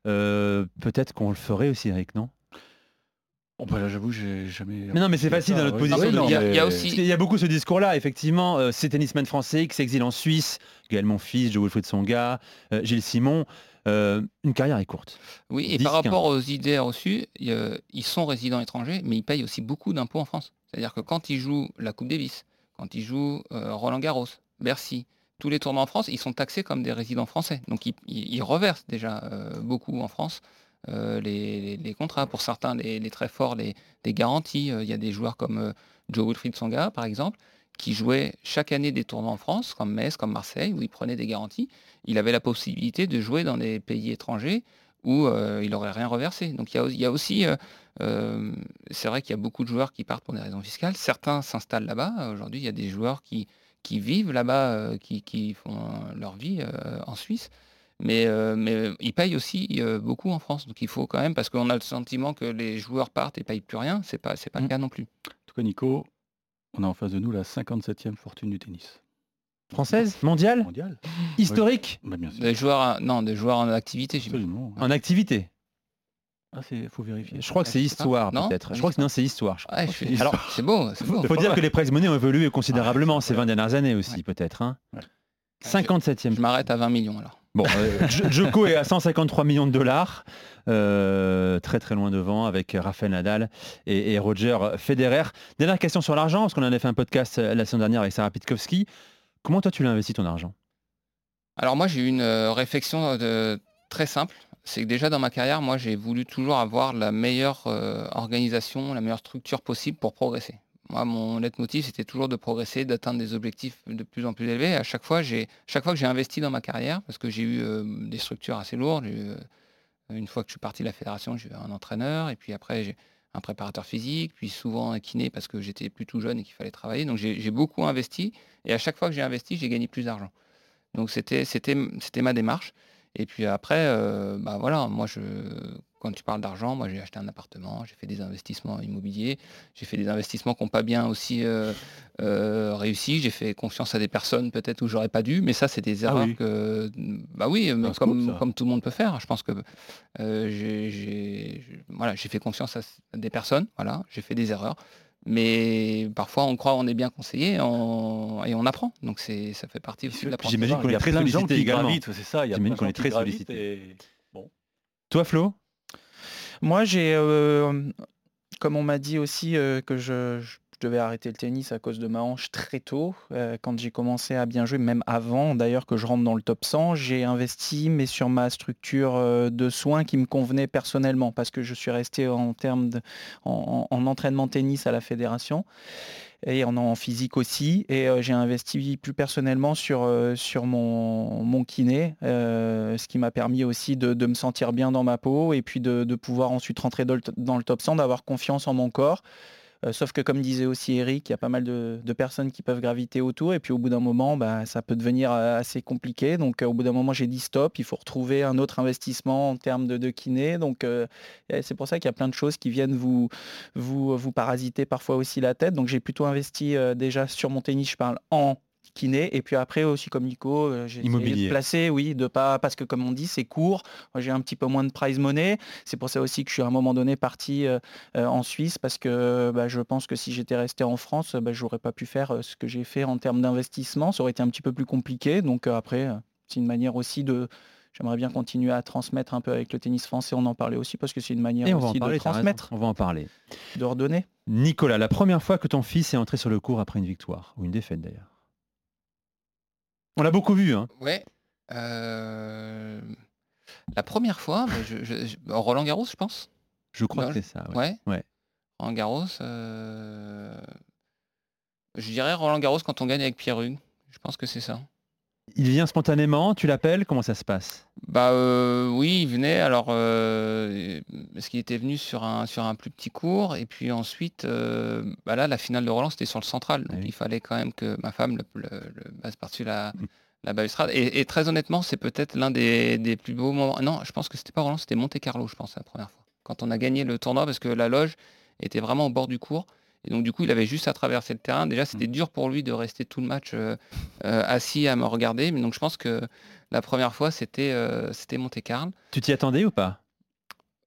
euh, peut-être qu'on le ferait aussi, Eric, non? Bon, bah là, j'avoue, j'ai jamais. Mais non, mais c'est facile dans notre Oui, position. de non, qu'il y a beaucoup ce discours-là, effectivement, euh, ces tennisman français qui s'exilent en Suisse, Gaël Monfils, Joe Wilfried Songa, euh, Gilles Simon, euh, une carrière est courte. Oui, et 10, par 15. rapport aux idées reçues, il ils sont résidents étrangers, mais ils payent aussi beaucoup d'impôts en France. C'est-à-dire que quand ils jouent la Coupe Davis, quand ils jouent euh, Roland Garros, Bercy, tous les tournois en France, ils sont taxés comme des résidents français. Donc ils, ils- ils reversent déjà euh, beaucoup en France euh, les, les- contrats. Pour certains, les, très forts, les, garanties. Euh, Il y a des joueurs comme euh, Joe Wilfried Songa, par exemple, qui jouait chaque année des tournois en France, comme Metz, comme Marseille, où il prenait des garanties. Il avait la possibilité de jouer dans des pays étrangers où euh, il n'aurait rien reversé. Donc il y a, aussi, euh, euh, c'est vrai qu'il y a beaucoup de joueurs qui partent pour des raisons fiscales. Certains s'installent là-bas. Aujourd'hui, il y a des joueurs qui, vivent là-bas, euh, qui, font euh, leur vie euh, en Suisse. Mais, euh, mais ils payent aussi euh, beaucoup en France. Donc il faut quand même, parce qu'on a le sentiment que les joueurs partent et payent plus rien. C'est pas, c'est pas le cas non plus. En tout cas, Nico, on a en face de nous la 57e fortune du tennis. Française Mondiale Mondiale Historique Bah, bien sûr. Des joueurs, non, des joueurs en activité, j'imagine. Absolument. En activité Ah, faut vérifier. Je crois que c'est histoire, Non peut-être. Je crois que non, c'est histoire. Ouais, je suis- Alors, c'est beau, c'est beau. Il faut dire que les prize money ont évolué considérablement ces 20 dernières années aussi, peut-être. hein. 57e. Je m'arrête à 20 millions alors. Bon, euh, Jo- Joko est à 153 millions de dollars, euh, très très loin devant avec Rafael Nadal et, Roger Federer. Dernière question sur l'argent, parce qu'on en a fait un podcast euh, la semaine dernière avec Sarah Pitkowski. Comment toi tu l'as investi ton argent? Alors moi j'ai eu une réflexion très simple. C'est que déjà dans ma carrière, moi j'ai voulu toujours avoir la meilleure organisation, la meilleure structure possible pour progresser. Moi mon leitmotiv c'était toujours de progresser, d'atteindre des objectifs de plus en plus élevés. À chaque fois, chaque fois que j'ai investi dans ma carrière, parce que j'ai eu euh, des structures assez lourdes, euh, une fois que je suis parti de la fédération, j'ai eu un entraîneur, et puis après j'ai un préparateur physique, puis souvent un kiné parce que j'étais plus tout jeune et qu'il fallait travailler. Donc j'ai beaucoup investi, et à chaque fois que j'ai investi, j'ai gagné plus d'argent. Donc c'était ma démarche. Et puis après, euh, bah voilà, moi je quand tu parles d'argent, moi j'ai acheté un appartement, j'ai fait des investissements immobiliers, j'ai fait des investissements qui n'ont pas bien aussi euh, euh, réussi. J'ai fait confiance à des personnes peut-être où j'aurais pas dû, mais ça c'est des Ah erreurs oui. que bah oui, mais scoop, comme tout le monde peut faire. Je pense que euh, j'ai voilà, j'ai fait confiance à, des personnes, voilà, j'ai fait des erreurs. Mais parfois, on croit on est bien conseillé on- et on apprend. Donc, c'est ça fait partie aussi de l'apprentissage. J'imagine qu'on est très sollicité également. c'est ça. Il y a J'imagine plein qu'on de est gens qui très gravitent sollicité. et- Bon. Toi Flo? Moi, j'ai, euh, comme on m'a dit aussi, euh, que je, je devais arrêter le tennis à cause de ma hanche très tôt. Euh, quand j'ai commencé à bien jouer, même avant d'ailleurs que je rentre dans le top 100, j'ai investi mais sur ma structure euh, de soins qui me convenait personnellement parce que je suis resté en termes entraînement tennis à la fédération et en, physique aussi. Et euh, j'ai investi plus personnellement sur, mon, kiné, ce qui m'a permis aussi de, me sentir bien dans ma peau et puis de, pouvoir ensuite rentrer dans le top 100, d'avoir confiance en mon corps. Euh, sauf que comme disait aussi Eric, il y a pas mal de, personnes qui peuvent graviter autour et puis au bout d'un moment, bah, ça peut devenir euh, assez compliqué. Donc euh, au bout d'un moment, j'ai dit stop, il faut retrouver un autre investissement en termes de, de kiné. Donc c'est pour ça qu'il y a plein de choses qui viennent vous, vous, vous parasiter parfois aussi la tête. Donc j'ai plutôt investi déjà sur mon tennis, je parle en kiné. Et puis après aussi comme Nico euh, j'ai essayé de placer oui de pas parce que comme on dit c'est court. Moi, j'ai un petit peu moins de prize money. C'est pour ça aussi que je suis à un moment donné parti euh, euh, en Suisse parce que bah, je pense que si j'étais resté en France bah, j'aurais pas pu faire ce que j'ai fait en termes d'investissement. Ça aurait été un petit peu plus compliqué. Donc euh, après c'est une manière aussi de J'aimerais bien continuer à transmettre un peu avec le tennis français, on en parlait aussi parce que c'est une manière Et on aussi parler, de transmettre, on va en parler. de redonner. Nicolas, la première fois que ton fils est entré sur le court après une victoire, ou une défaite d'ailleurs. On l'a beaucoup vu, hein. Ouais. Euh, La première fois, je- je- je- Roland Garros, je pense. Je crois Non, que c'est ça. ouais. Ouais. Ouais. Roland Garros. euh, Je dirais Roland Garros quand on gagne avec Pierre Hugues. Je pense que c'est ça. Il vient spontanément, tu l'appelles, comment ça se passe? Bah euh, oui, il venait. Alors, euh, parce qu'il était venu sur un sur un plus petit cours, et puis ensuite, euh, bah là, la finale de Roland, c'était sur le central. Donc oui. il fallait quand même que ma femme le, le, le passe par-dessus la Mm. la balustrade. Et, et très honnêtement, c'est peut-être l'un des, des plus beaux moments. Non, je pense que c'était pas Roland, c'était Monte Carlo, je pense, la première fois. Quand on a gagné le tournoi, parce que la loge était vraiment au bord du cours. Et donc du coup, il avait juste à traverser le terrain. Déjà, c'était dur pour lui de rester tout le match euh, euh, assis à me regarder. Mais donc je pense que la première fois, c'était euh, c'était Monte Carlo. Tu t'y attendais ou pas?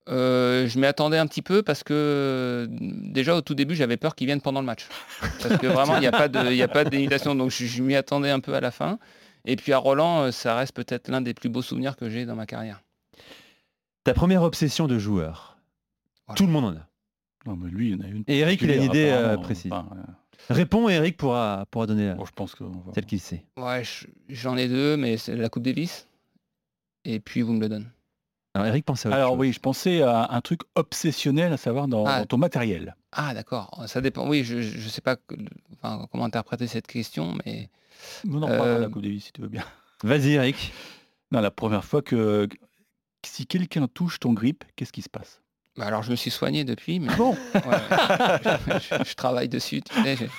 Euh, je m'y attendais un petit peu parce que déjà au tout début j'avais peur qu'il vienne pendant le match. Parce que vraiment il n'y a pas de, il y a pas d'imitation donc je, je m'y attendais un peu à la fin. Et puis à Roland ça reste peut-être l'un des plus beaux souvenirs que j'ai dans ma carrière. Ta première obsession de joueur? Voilà. Tout le monde en a. Non, mais lui, il y en a une. Et Eric, il a une idée euh, précise. enfin, euh, Réponds, Eric pourra, pourra donner bon, je pense que. va- celle qu'il sait. Ouais, je- j'en ai deux mais c'est la Coupe Davis et puis Wimbledon. Alors Eric pense à autre Alors chose. oui, je pensais à un truc obsessionnel, à savoir dans, Ah. dans ton matériel. Ah d'accord, ça dépend. Oui, je ne sais pas que- enfin, comment interpréter cette question mais On en reparlera de la Euh, Coupe Davis si tu veux bien. Vas-y Eric. Non, la première fois que si quelqu'un touche ton grip, qu'est-ce qui se passe? Bah, alors je me suis soigné depuis mais Bon, ouais, je, je travaille dessus. Tu sais, j'ai-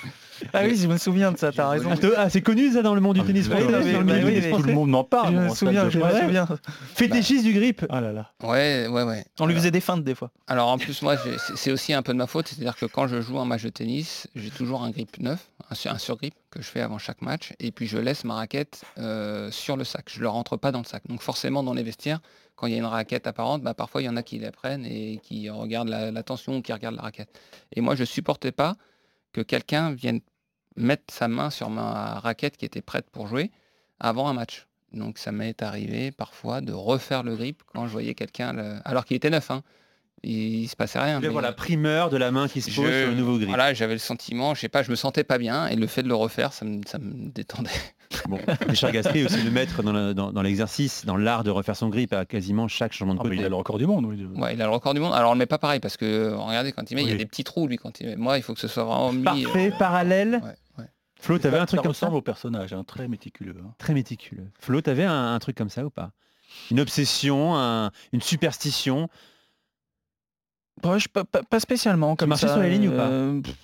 Ah oui, je me souviens de ça, t'as raison. Ah, ah, c'est connu ça dans le monde du Ah, tennis oui, dans le sport. tout le monde en parle. Je bon, me souviens, je me souviens. Fétichiste du grip. Ah là là. Ouais, ouais, ouais. On lui faisait des feintes des fois. Alors en plus, moi, c'est aussi un peu de ma faute, c'est-à-dire que quand je joue un match de tennis, j'ai toujours un grip neuf, un, sur- un surgrip que je fais avant chaque match, et puis je laisse ma raquette euh, sur le sac. Je ne le rentre pas dans le sac. Donc forcément, dans les vestiaires, quand il y a une raquette apparente, bah, parfois il y en a qui la prennent et qui regardent la, tension ou qui regardent la raquette. Et moi, je supportais pas que quelqu'un vienne mettre sa main sur ma raquette qui était prête pour jouer avant un match. Donc ça m'est arrivé parfois de refaire le grip quand je voyais quelqu'un, alors qu'il était neuf. Hein. Il, il se passait rien. Mais- voir la primeur de la main qui se pose je- sur le nouveau grip. Voilà, j'avais le sentiment, je sais pas, je me sentais pas bien et le fait de le refaire, ça me, ça me détendait. Bon, Richard Gasquet est aussi le maître dans le- dans- dans l'exercice, dans l'art de refaire son grip à quasiment chaque changement de Ah, mais côté. il a le record du monde, oui. Ouais, il a le record du monde. Alors on le met pas pareil parce que regardez quand il met, il y a des petits trous lui quand il met. Moi, il faut que ce soit vraiment mis. euh, Parfait, parallèle. ouais. Flo, t'avais un truc ça comme ça ressemble au personnage, hein, très méticuleux. hein. Très méticuleux. Flo, t'avais un, un truc comme ça ou pas? Une obsession, un- une superstition? Pas, pas- pas spécialement. Comme marchais ça, sur les lignes ou pas euh, pff,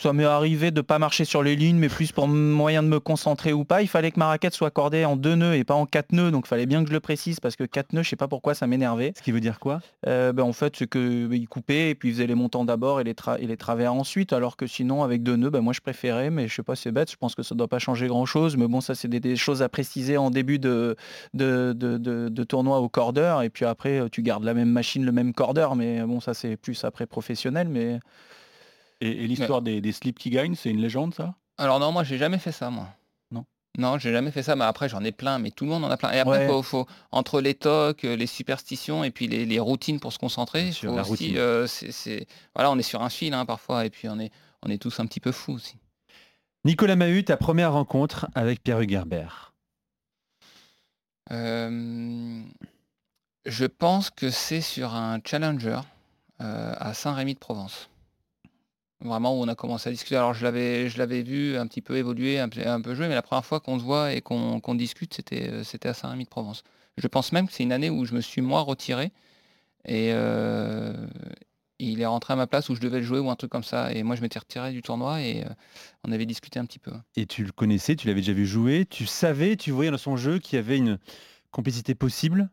Ça m'est arrivé de pas marcher sur les lignes, mais plus pour moyen de me concentrer ou pas. Il fallait que ma raquette soit accordée en deux nœuds et pas en quatre nœuds, donc il fallait bien que je le précise parce que quatre nœuds, je sais pas pourquoi ça m'énervait. Ce qui veut dire quoi? Euh, ben, en fait, c'est que ben, il coupait et puis il faisait les montants d'abord et les, tra- et les travers ensuite, alors que sinon avec deux nœuds, ben, moi je préférais, mais je sais pas, c'est bête. Je pense que ça doit pas changer grand chose, mais bon, ça c'est des, des choses à préciser en début de de, de, de- de tournoi au cordeur et puis après tu gardes la même machine, le même cordeur, mais bon, ça c'est plus après professionnel, mais Et, et l'histoire des, des slips qui gagnent, c'est une légende, ça? Alors non, moi j'ai jamais fait ça, moi. Non. Non, j'ai jamais fait ça, mais après j'en ai plein, mais tout le monde en a plein. Et après, Ouais. faut, faut- entre les tocs, euh, les superstitions et puis les, les routines pour se concentrer, faut la aussi, routine. euh, voilà, on est sur un fil hein, parfois, et puis on est, on est tous un petit peu fous aussi. Nicolas Mahut, ta première rencontre avec Pierre Hugerbert Euh, je pense que c'est sur un challenger euh, à Saint-Rémy de Provence. Vraiment où on a commencé à discuter. Alors je l'avais, vu un petit peu évoluer, un, peu- jouer, mais la première fois qu'on se voit et qu'on discute, c'était, euh, c'était à Saint-Rémy de Provence. Je pense même que c'est une année où je me suis moi retiré et euh, il est rentré à ma place où je devais le jouer ou un truc comme ça. Et moi je m'étais retiré du tournoi et euh, on avait discuté un petit peu. Et tu le connaissais, tu l'avais déjà vu jouer, tu savais, tu voyais dans son jeu qu'il y avait une complicité possible?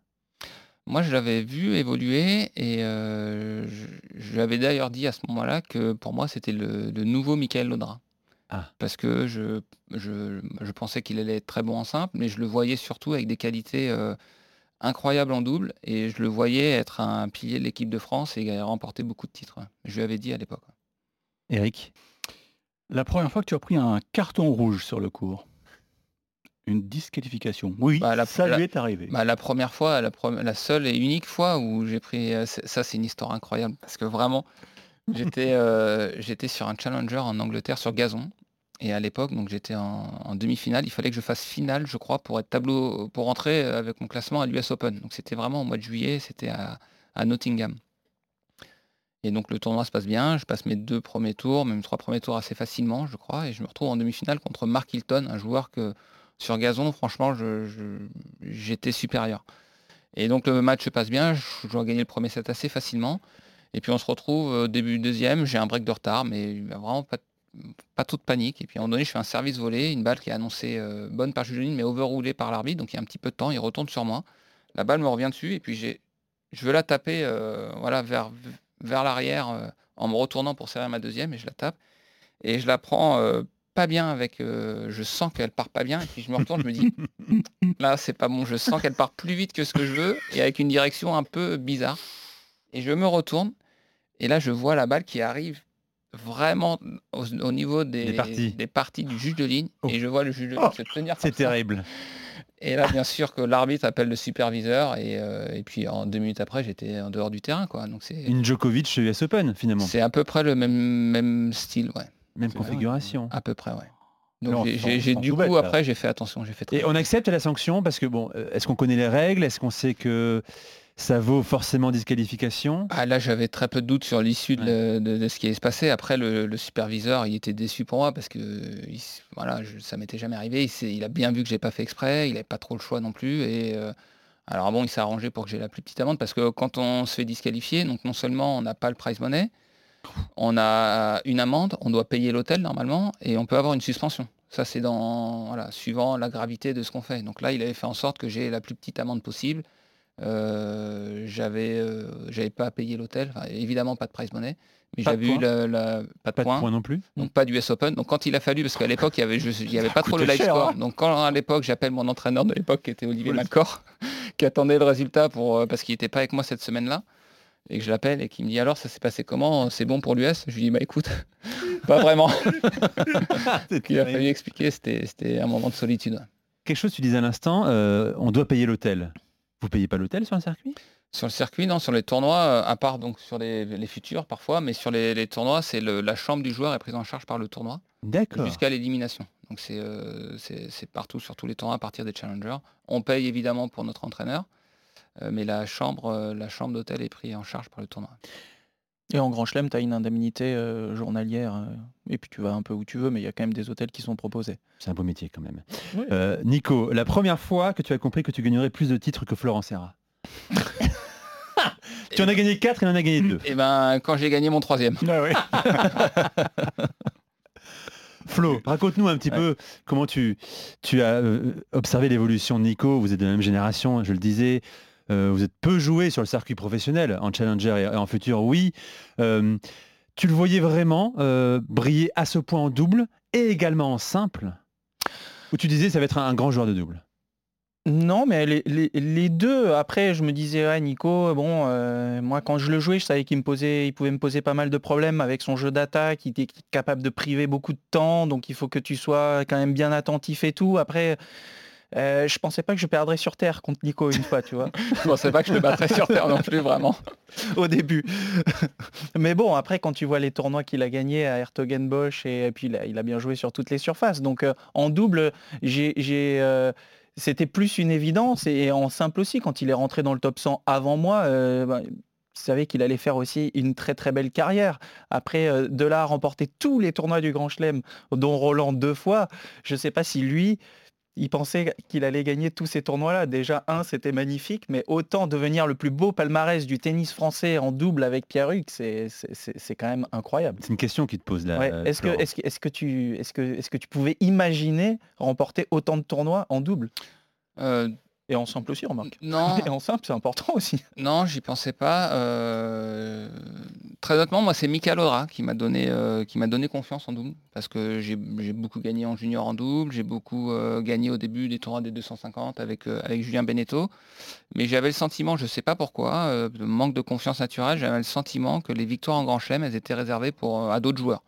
Moi, je l'avais vu évoluer et euh, je, je lui avais d'ailleurs dit à ce moment-là que pour moi, c'était le, le nouveau Michael Laudra. Ah. Parce que je, je, je pensais qu'il allait être très bon en simple, mais je le voyais surtout avec des qualités euh, incroyables en double et je le voyais être un pilier de l'équipe de France et remporter beaucoup de titres. Je lui avais dit à l'époque. Eric La première fois que tu as pris un carton rouge sur le cours, une disqualification. Oui, Bah, la- ça la- lui est arrivé. Bah, la première fois, la, seule et unique fois où j'ai pris... euh, Ça, c'est une histoire incroyable. Parce que vraiment, j'étais euh, j'étais sur un challenger en Angleterre sur gazon. Et à l'époque, donc j'étais en, en demi-finale. Il fallait que je fasse finale, je crois, pour être tableau, pour rentrer avec mon classement à l'US Open. Donc c'était vraiment au mois de juillet, c'était à, à Nottingham. Et donc le tournoi se passe bien, je passe mes deux premiers tours, même trois premiers tours assez facilement, je crois, et je me retrouve en demi-finale contre Mark Hilton, un joueur que sur gazon, franchement, j'étais supérieur. Et donc le match se passe bien, je dois gagner le premier set assez facilement. Et puis on se retrouve euh, début deuxième, j'ai un break de retard, mais vraiment pas, pas trop de panique. Et puis à un moment donné, je fais un service volé, une balle qui est annoncée euh, bonne par Juline, mais overroulée par l'arbitre, donc il y a un petit peu de temps, il retourne sur moi. La balle me revient dessus, et puis je veux la taper euh, voilà, vers, vers l'arrière en me retournant pour servir ma deuxième, et je la tape. Et je la prends pas bien avec. euh, je sens qu'elle part pas bien, et puis je me retourne, je me dis, là c'est pas bon, je sens qu'elle part plus vite que ce que je veux, et avec une direction un peu bizarre. Et je me retourne, et là je vois la balle qui arrive vraiment au, au niveau des, Des parties. des parties du juge de ligne, Oh. et je vois le juge de ligne se tenir C'est terrible. Et là, bien sûr que l'arbitre appelle le superviseur, et, euh, et puis en deux minutes après, j'étais en dehors du terrain. Quoi. Donc c'est Une Djokovic chez US Open, finalement. c'est à peu près le même, même style, ouais. Même configuration. À peu près, ouais. Donc on j'ai- du coup, bête, après, j'ai fait attention, j'ai fait très Et on accepte la sanction parce que, bon, euh, est-ce qu'on connaît les règles? Est-ce qu'on sait que ça vaut forcément disqualification? Ah, là, j'avais très peu de doutes sur l'issue de, le- de- de ce qui allait se passer. Après, le, le superviseur, il était déçu pour moi parce que il voilà, je- ça m'était jamais arrivé. Il a bien vu que j'ai pas fait exprès. Il n'avait pas trop le choix non plus. Et euh, alors bon, il s'est arrangé pour que j'ai la plus petite amende parce que quand on se fait disqualifier, donc non seulement on n'a pas le prize money, on a une amende, on doit payer l'hôtel normalement et on peut avoir une suspension. Ça, c'est dans voilà, suivant la gravité de ce qu'on fait. Donc là, il avait fait en sorte que j'ai la plus petite amende possible. Euh, j'avais euh, j'avais pas à payer l'hôtel, Enfin, évidemment pas de prize money, mais j'avais eu la, la- pas de Pas points, de points non plus donc pas d'US Open. Donc quand il a fallu, parce qu'à l'époque il y avait, je- il y avait pas trop le live cher, score. hein. Donc quand à l'époque j'appelle mon entraîneur de l'époque qui était Olivier. Malcor, qui attendait le résultat pour euh, parce qu'il était pas avec moi cette semaine-là, et que je l'appelle et qu'il me dit alors ça s'est passé comment? C'est bon pour l'US Je lui dis bah écoute, pas vraiment. il a fallu expliquer, c'était un moment de solitude. Quelque chose, tu disais à l'instant, euh, on doit payer l'hôtel. Vous payez pas l'hôtel sur un circuit? Sur le circuit, non, sur les tournois, euh, à part donc sur les, les futurs parfois, mais sur les, les tournois, c'est le- la chambre du joueur est prise en charge par le tournoi D'accord. jusqu'à l'élimination. Donc c'est euh, partout sur tous les tournois à partir des challengers. On paye évidemment pour notre entraîneur, mais la chambre, euh, la chambre d'hôtel est prise en charge par le tournoi. Et en Grand Chelem, tu as une indemnité euh, journalière. euh, et puis tu vas un peu où tu veux, mais il y a quand même des hôtels qui sont proposés. C'est un beau métier quand même. Oui. Euh, Nico, la première fois que tu as compris que tu gagnerais plus de titres que Florent Serra Tu en as gagné 4, il en a gagné 2. Et ben quand j'ai gagné mon troisième. Flo, raconte-nous un petit peu comment tu, tu as euh, observé l'évolution de Nico. Vous êtes de la même génération, je le disais. Euh, vous êtes peu joué sur le circuit professionnel, en challenger et en futur, oui. Euh, tu le voyais vraiment euh, briller à ce point en double et également en simple? Ou tu disais ça va être un, grand joueur de double? Non, mais les, deux, après, je me disais, ouais, Nico, bon, moi, quand je le jouais, je savais qu'il me posait, pouvait me poser pas mal de problèmes avec son jeu d'attaque, il était capable de priver beaucoup de temps, donc il faut que tu sois quand même bien attentif et tout. Après, Euh, je pensais pas que je perdrais sur Terre contre Nico une fois, tu vois. je pensais pas que je le battrais sur Terre non plus, vraiment. Au début. Mais bon, après, quand tu vois les tournois qu'il a gagnés à Hertogenbosch, et, et puis il a, il a bien joué sur toutes les surfaces. Donc euh, en double, j'ai... euh, c'était plus une évidence et en simple aussi, quand il est rentré dans le top 100 avant moi, euh, bah, savait qu'il allait faire aussi une très très belle carrière. Après, euh, de là à remporter tous les tournois du Grand Chelem, dont Roland deux fois, je ne sais pas si lui, il pensait qu'il allait gagner tous ces tournois-là. Déjà, un, c'était magnifique, mais autant devenir le plus beau palmarès du tennis français en double avec Pierre Hugues, c'est c'est- c'est- c'est quand même incroyable. C'est une question qui te pose là. Ouais, Est-ce que, Florent. est-ce que, est-ce que tu, est-ce que, est-ce que tu pouvais imaginer remporter autant de tournois en double? Euh, Et en simple aussi, remarque. non, Et en simple, c'est important aussi. non, j'y pensais pas. Euh, Très honnêtement, moi, c'est Mika Lodra qui m'a donné, euh, qui m'a donné confiance en double, parce que j'ai beaucoup gagné en junior en double, j'ai beaucoup euh, gagné au début des tournois des 250 avec, avec Julien Beneteau, mais j'avais le sentiment, je sais pas pourquoi, de manque de confiance naturelle, j'avais le sentiment que les victoires en Grand Chelem, elles étaient réservées pour, à d'autres joueurs.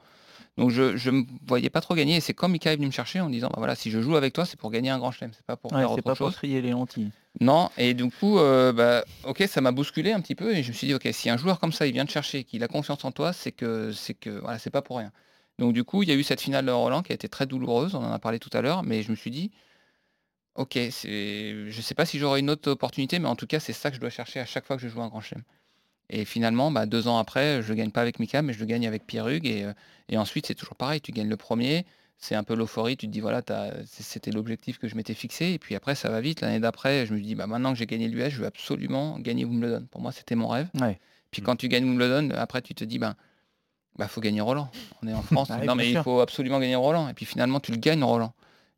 Donc je ne me voyais pas trop gagner, et c'est comme Mika est venu me chercher en me disant, bah voilà, si je joue avec toi, c'est pour gagner un Grand Chelem, c'est pas pour Ouais, faire c'est autre pas chose. pour trier les lentilles. Non, et du coup, euh, bah, ok, ça m'a bousculé un petit peu et je me suis dit, ok, si un joueur comme ça, il vient te chercher, qu'il a confiance en toi, c'est que c'est que voilà, c'est pas pour rien. Donc du coup, il y a eu cette finale de Roland qui a été très douloureuse, on en a parlé tout à l'heure, mais je me suis dit, ok, c'est, je sais pas si j'aurai une autre opportunité, mais en tout cas, c'est ça que je dois chercher à chaque fois que je joue un grand chelem. Et finalement, bah, deux ans après, je gagne pas avec Mika, mais je le gagne avec. Et, euh, et ensuite, c'est toujours pareil. Tu gagnes le premier, c'est un peu l'euphorie. Tu te dis, voilà, c'était l'objectif que je m'étais fixé. Et puis après, ça va vite. L'année d'après, je me dis, bah, maintenant que j'ai gagné l'US, je veux absolument gagner Wimbledon. Pour moi, c'était mon rêve. Ouais. Puis quand tu gagnes Wimbledon, après, tu te dis, ben, bah, faut gagner Roland. On est en France. Ah non, mais il faut absolument gagner Roland. Et puis finalement, tu le gagnes, Roland.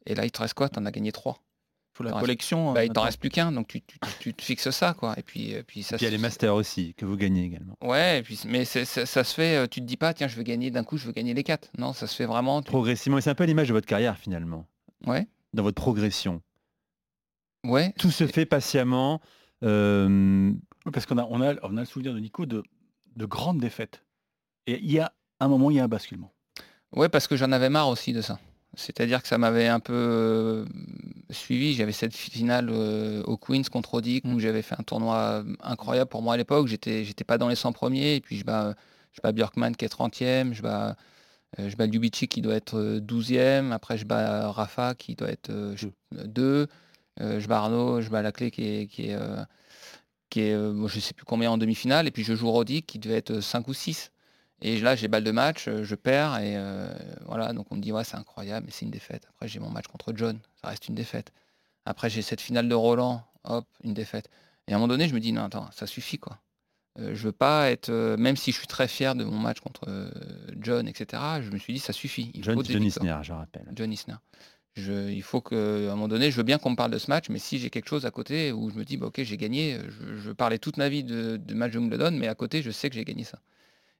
Et là, il te reste quoi? Tu en as gagné trois. La T'en collection. Bah, euh, il t'en attends. reste plus qu'un. Donc tu, tu, tu te fixes ça. quoi. Et puis, euh, puis ça Puis il y a les Masters aussi, que vous gagnez également. Ouais, et puis, mais ça se fait, euh, tu te dis pas, tiens, je veux gagner d'un coup, je veux gagner les quatre. Non, ça se fait vraiment. tu- Progressivement, et c'est un peu l'image de votre carrière finalement, Ouais, dans votre progression. ouais. Tout se fait patiemment. euh, Oui, Parce qu'on a, on a, on a le souvenir de Nico de, de grandes défaites. Et il y a un moment, il y a un basculement. Ouais, parce que j'en avais marre aussi de ça. C'est-à-dire que ça m'avait un peu euh, suivi. J'avais cette finale euh, au Queens contre Roddick où j'avais fait un tournoi euh, incroyable pour moi à l'époque. J'étais, j'étais pas dans les 100 premiers. Et puis je bats, je bats Björkman qui est 30e. Je bats, je bats qui doit être euh, 12e. Après je bats Rafa qui doit être 2. je bats Arnaud. Je bats Laclé qui est, qui est, qui est bon, je sais plus combien en demi-finale. Et puis je joue Roddick qui devait être 5 ou 6. Et là, j'ai balle de match, euh, je perds, et euh, voilà, donc on me dit, ouais, c'est incroyable, mais c'est une défaite. Après, j'ai mon match contre John, ça reste une défaite. Après, j'ai cette finale de Roland, hop, une défaite. Et à un moment donné, je me dis, non, attends, ça suffit, quoi. Euh, je veux pas être, euh, même si je suis très fier de mon match contre John, etc., je me suis dit, ça suffit. Il John, faut John. Isner, je rappelle. John Isner. Je, il faut que, à un moment donné, je veux bien qu'on me parle de ce match, mais si j'ai quelque chose à côté où je me dis, bah, ok, j'ai gagné, je, je parlais toute ma vie de, de match de Wimbledon, mais à côté, je sais que j'ai gagné ça.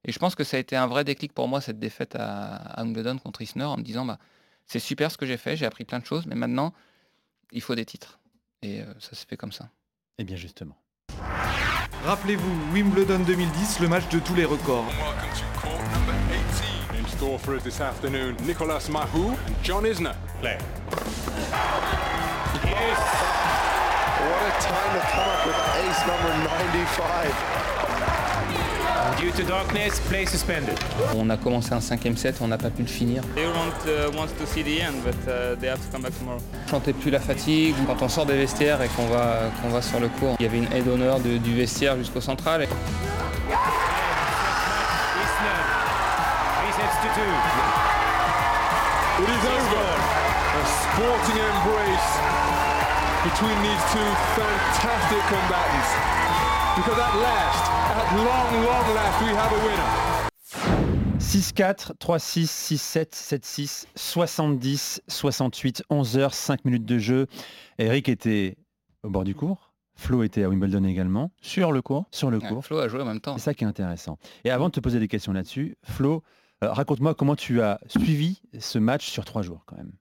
Et je pense que ça a été un vrai déclic pour moi, cette défaite à, à Wimbledon contre Isner, en me disant, bah, c'est super ce que j'ai fait, j'ai appris plein de choses, mais maintenant, il faut des titres. Et euh, ça se fait comme ça. Et Eh bien justement. Rappelez-vous, Wimbledon 2010, le match de tous les records. In store for us this afternoon, Nicolas Mahou and John Isner. Play. What a time to come up with ace number 95. Due to darkness, play suspended. On a commencé un cinquième set, on n'a pas pu le finir. Everyone uh, wants to see the end, but uh, they have to come back tomorrow. Je sentais plus la fatigue. Quand on sort des vestiaires et qu'on va, qu'on va sur le court, il y avait une aide d'honneur du vestiaire jusqu'au central. Et Isner. Three sets to two. It is over. A sporting embrace between these two fantastic combatants. Because at last, at long, long last, we have a winner. 6-4, 3-6, 6-7, 7-6, 70, 68, 11 heures, 5 minutes de jeu. Eric était au bord du cours. Flo était à Wimbledon également. Sur le cours. Sur le Ouais, cours. Flo a joué en même temps. C'est ça qui est intéressant. Et avant de te poser des questions là-dessus, Flo, euh, raconte-moi comment tu as suivi ce match sur trois jours quand même.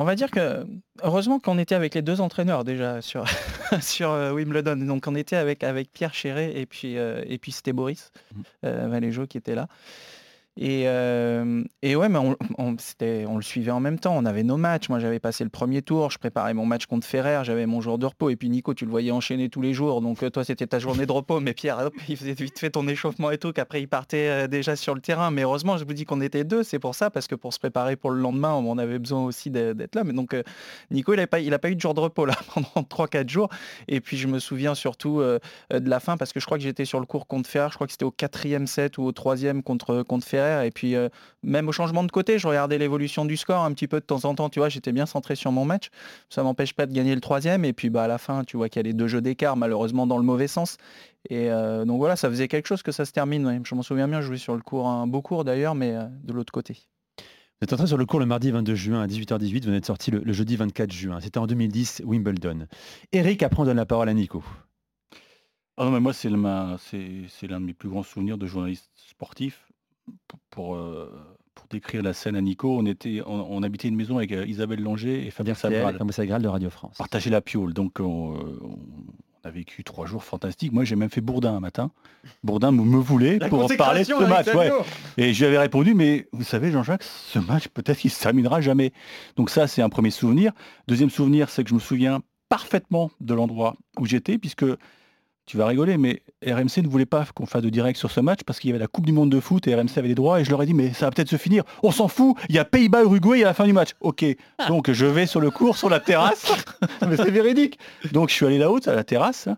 On va dire que heureusement qu'on était avec les deux entraîneurs déjà sur, sur euh, Wimbledon. Donc on était avec, avec Pierre Chéret et puis, euh, et puis c'était Boris Mhm. euh, Valéjo qui était là. Et, euh, et ouais, mais on, on- le suivait en même temps. On avait nos matchs. Moi, j'avais passé le premier tour. Je préparais mon match contre Ferrer. J'avais mon jour de repos. Et puis Nico, tu le voyais enchaîner tous les jours. Donc euh, toi, c'était ta journée de repos. Mais Pierre, il faisait vite fait ton échauffement et tout. Qu'après, il partait euh, déjà sur le terrain. Mais heureusement, je vous dis qu'on était deux. C'est pour ça, parce que pour se préparer pour le lendemain, on avait besoin aussi d'être là. Mais donc, Nico, il n'a pas, pas eu de jour de repos là pendant 3-4 jours. Et puis, je me souviens surtout de la fin parce que je crois que j'étais sur le cours contre Ferrer. Je crois que c'était au quatrième set ou au troisième contre, contre Ferrer. Et puis, euh, même au changement de côté, je regardais l'évolution du score un petit peu de temps en temps. Tu vois, j'étais bien centré sur mon match. Ça m'empêche pas de gagner le troisième. Et puis, bah, à la fin, tu vois qu'il y a les deux jeux d'écart, malheureusement dans le mauvais sens. Et euh, donc voilà, ça faisait quelque chose que ça se termine. ouais. Je m'en souviens bien, je jouais sur le cours, un beau cours d'ailleurs, mais euh, de l'autre côté. Vous êtes entré sur le cours le mardi 22 juin à 18h18, vous êtes sorti le, le jeudi 24 juin. C'était en 2010, Wimbledon. Eric, après on donne la parole à Nico. Ah non, mais moi, c'est l'un de mes plus grands souvenirs de journaliste sportif. Pour, pour, euh, pour décrire la scène à Nico, on, était, on, on habitait une maison avec euh, Isabelle Langer et Fabien Sabral. Fabrice Agral de Radio France. Partager la piole. Donc, on, euh, on a vécu trois jours fantastiques. Moi, j'ai même fait Bourdin un matin. Bourdin me, me voulait La pour parler de ce match. ouais. Et je lui avais répondu, mais vous savez, Jean-Jacques, ce match, peut-être qu'il se terminera jamais. Donc ça, c'est un premier souvenir. Deuxième souvenir, c'est que je me souviens parfaitement de l'endroit où j'étais, puisque tu vas rigoler, mais RMC ne voulait pas qu'on fasse de direct sur ce match parce qu'il y avait la Coupe du Monde de foot et RMC avait des droits et je leur ai dit mais ça va peut-être se finir. On s'en fout, il y a Pays-Bas-Uruguay à la fin du match. Ok, donc je vais sur le cours, sur la terrasse. mais c'est véridique. Donc je suis allé là-haut, à la terrasse, hein,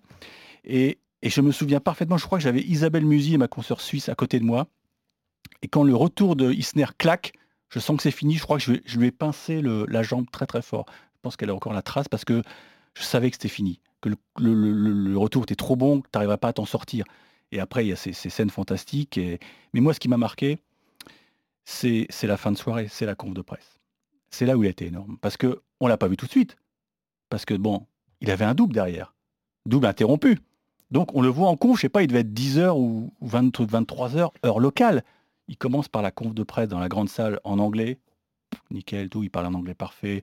et, et je me souviens parfaitement, je crois que j'avais Isabelle Musy et ma consoeur suisse à côté de moi. Et quand le retour de Isner claque, je sens que c'est fini, je crois que je, lui ai pincé le- la jambe très très fort. Je pense qu'elle a encore la trace parce que je savais que c'était fini, que le, retour était trop bon, que tu n'arriverais pas à t'en sortir. Et après, il y a ces, scènes fantastiques. Mais moi, ce qui m'a marqué, c'est la fin de soirée, c'est la conf de presse. C'est là où il a été énorme. Parce qu'on ne l'a pas vu tout de suite. Parce que, bon, il avait un double derrière. Double interrompu. Donc, on le voit en conf, je sais pas, il devait être 10h ou 23h, heure locale. Il commence par la conf de presse dans la grande salle en anglais. Nickel, tout, il parle en anglais parfait.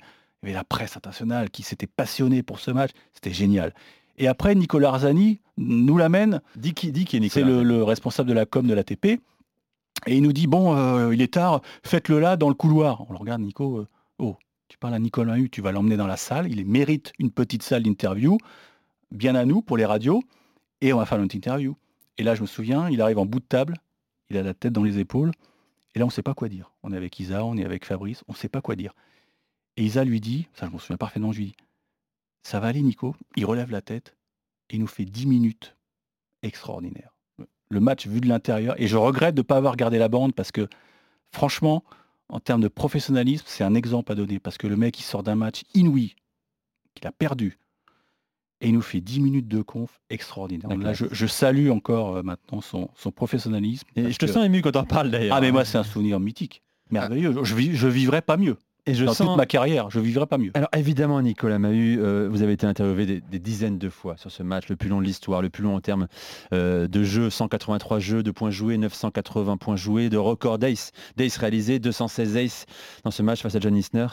La presse internationale qui s'était passionnée pour ce match. C'était génial. Et après, Nicolas Arzani nous l'amène. Dit qui, dit qui est C'est Nicolas le, le responsable de la com de l'ATP. Et il nous dit, bon, euh, il est tard, faites-le là dans le couloir. On le regarde, Nico. euh, oh, tu parles à Nicolas Mahut, tu vas l'emmener dans la salle. Il mérite une petite salle d'interview, bien à nous pour les radios. Et on va faire notre interview. Et là, je me souviens, il arrive en bout de table, il a la tête dans les épaules. Et là, on ne sait pas quoi dire. On est avec Isa, on est avec Fabrice, on ne sait pas quoi dire. Et Isa lui dit, ça je m'en souviens parfaitement, je lui dis, ça va aller Nico? Il relève la tête et il nous fait 10 minutes extraordinaires. Le match vu de l'intérieur. Et je regrette de ne pas avoir gardé la bande parce que franchement, en termes de professionnalisme, c'est un exemple à donner. Parce que le mec, il sort d'un match inouï, qu'il a perdu. Et il nous fait 10 minutes de conf extraordinaire. La Là, je, je salue encore euh, maintenant son, son professionnalisme. Et je te que- sens ému quand on parle d'ailleurs. Ah mais moi c'est un souvenir mythique, merveilleux. Je, je vivrai pas mieux. Et je Dans sens- toute ma carrière, je vivrai pas mieux. Alors évidemment, Nicolas Mahut, euh, vous avez été interviewé des, des dizaines de fois sur ce match, le plus long de l'histoire, le plus long en termes euh, de jeux, 183 jeux, de points joués, 980 points joués, de records d'ace, d'ace réalisés, 216 ace dans ce match face à John Isner.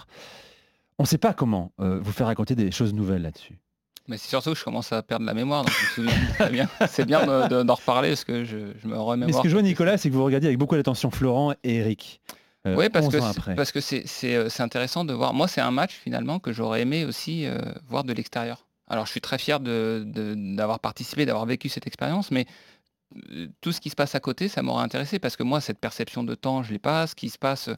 On ne sait pas comment euh, vous faire raconter des choses nouvelles là-dessus. Mais c'est surtout que je commence à perdre la mémoire, donc je me souviens très bien. C'est bien de- de- d'en reparler parce que je, je me remémore. Mais ce que je vois, Nicolas, c'est que vous regardez avec beaucoup d'attention Florent et Eric. Euh, Oui, parce 11 que après. parce que c'est euh, c'est intéressant de voir. Moi, c'est un match finalement que j'aurais aimé aussi euh, voir de l'extérieur. Alors, je suis très fier de- de- d'avoir participé, d'avoir vécu cette expérience, mais tout ce qui se passe à côté, ça m'aurait intéressé parce que moi, cette perception de temps, je l'ai pas. Ce qui se passe,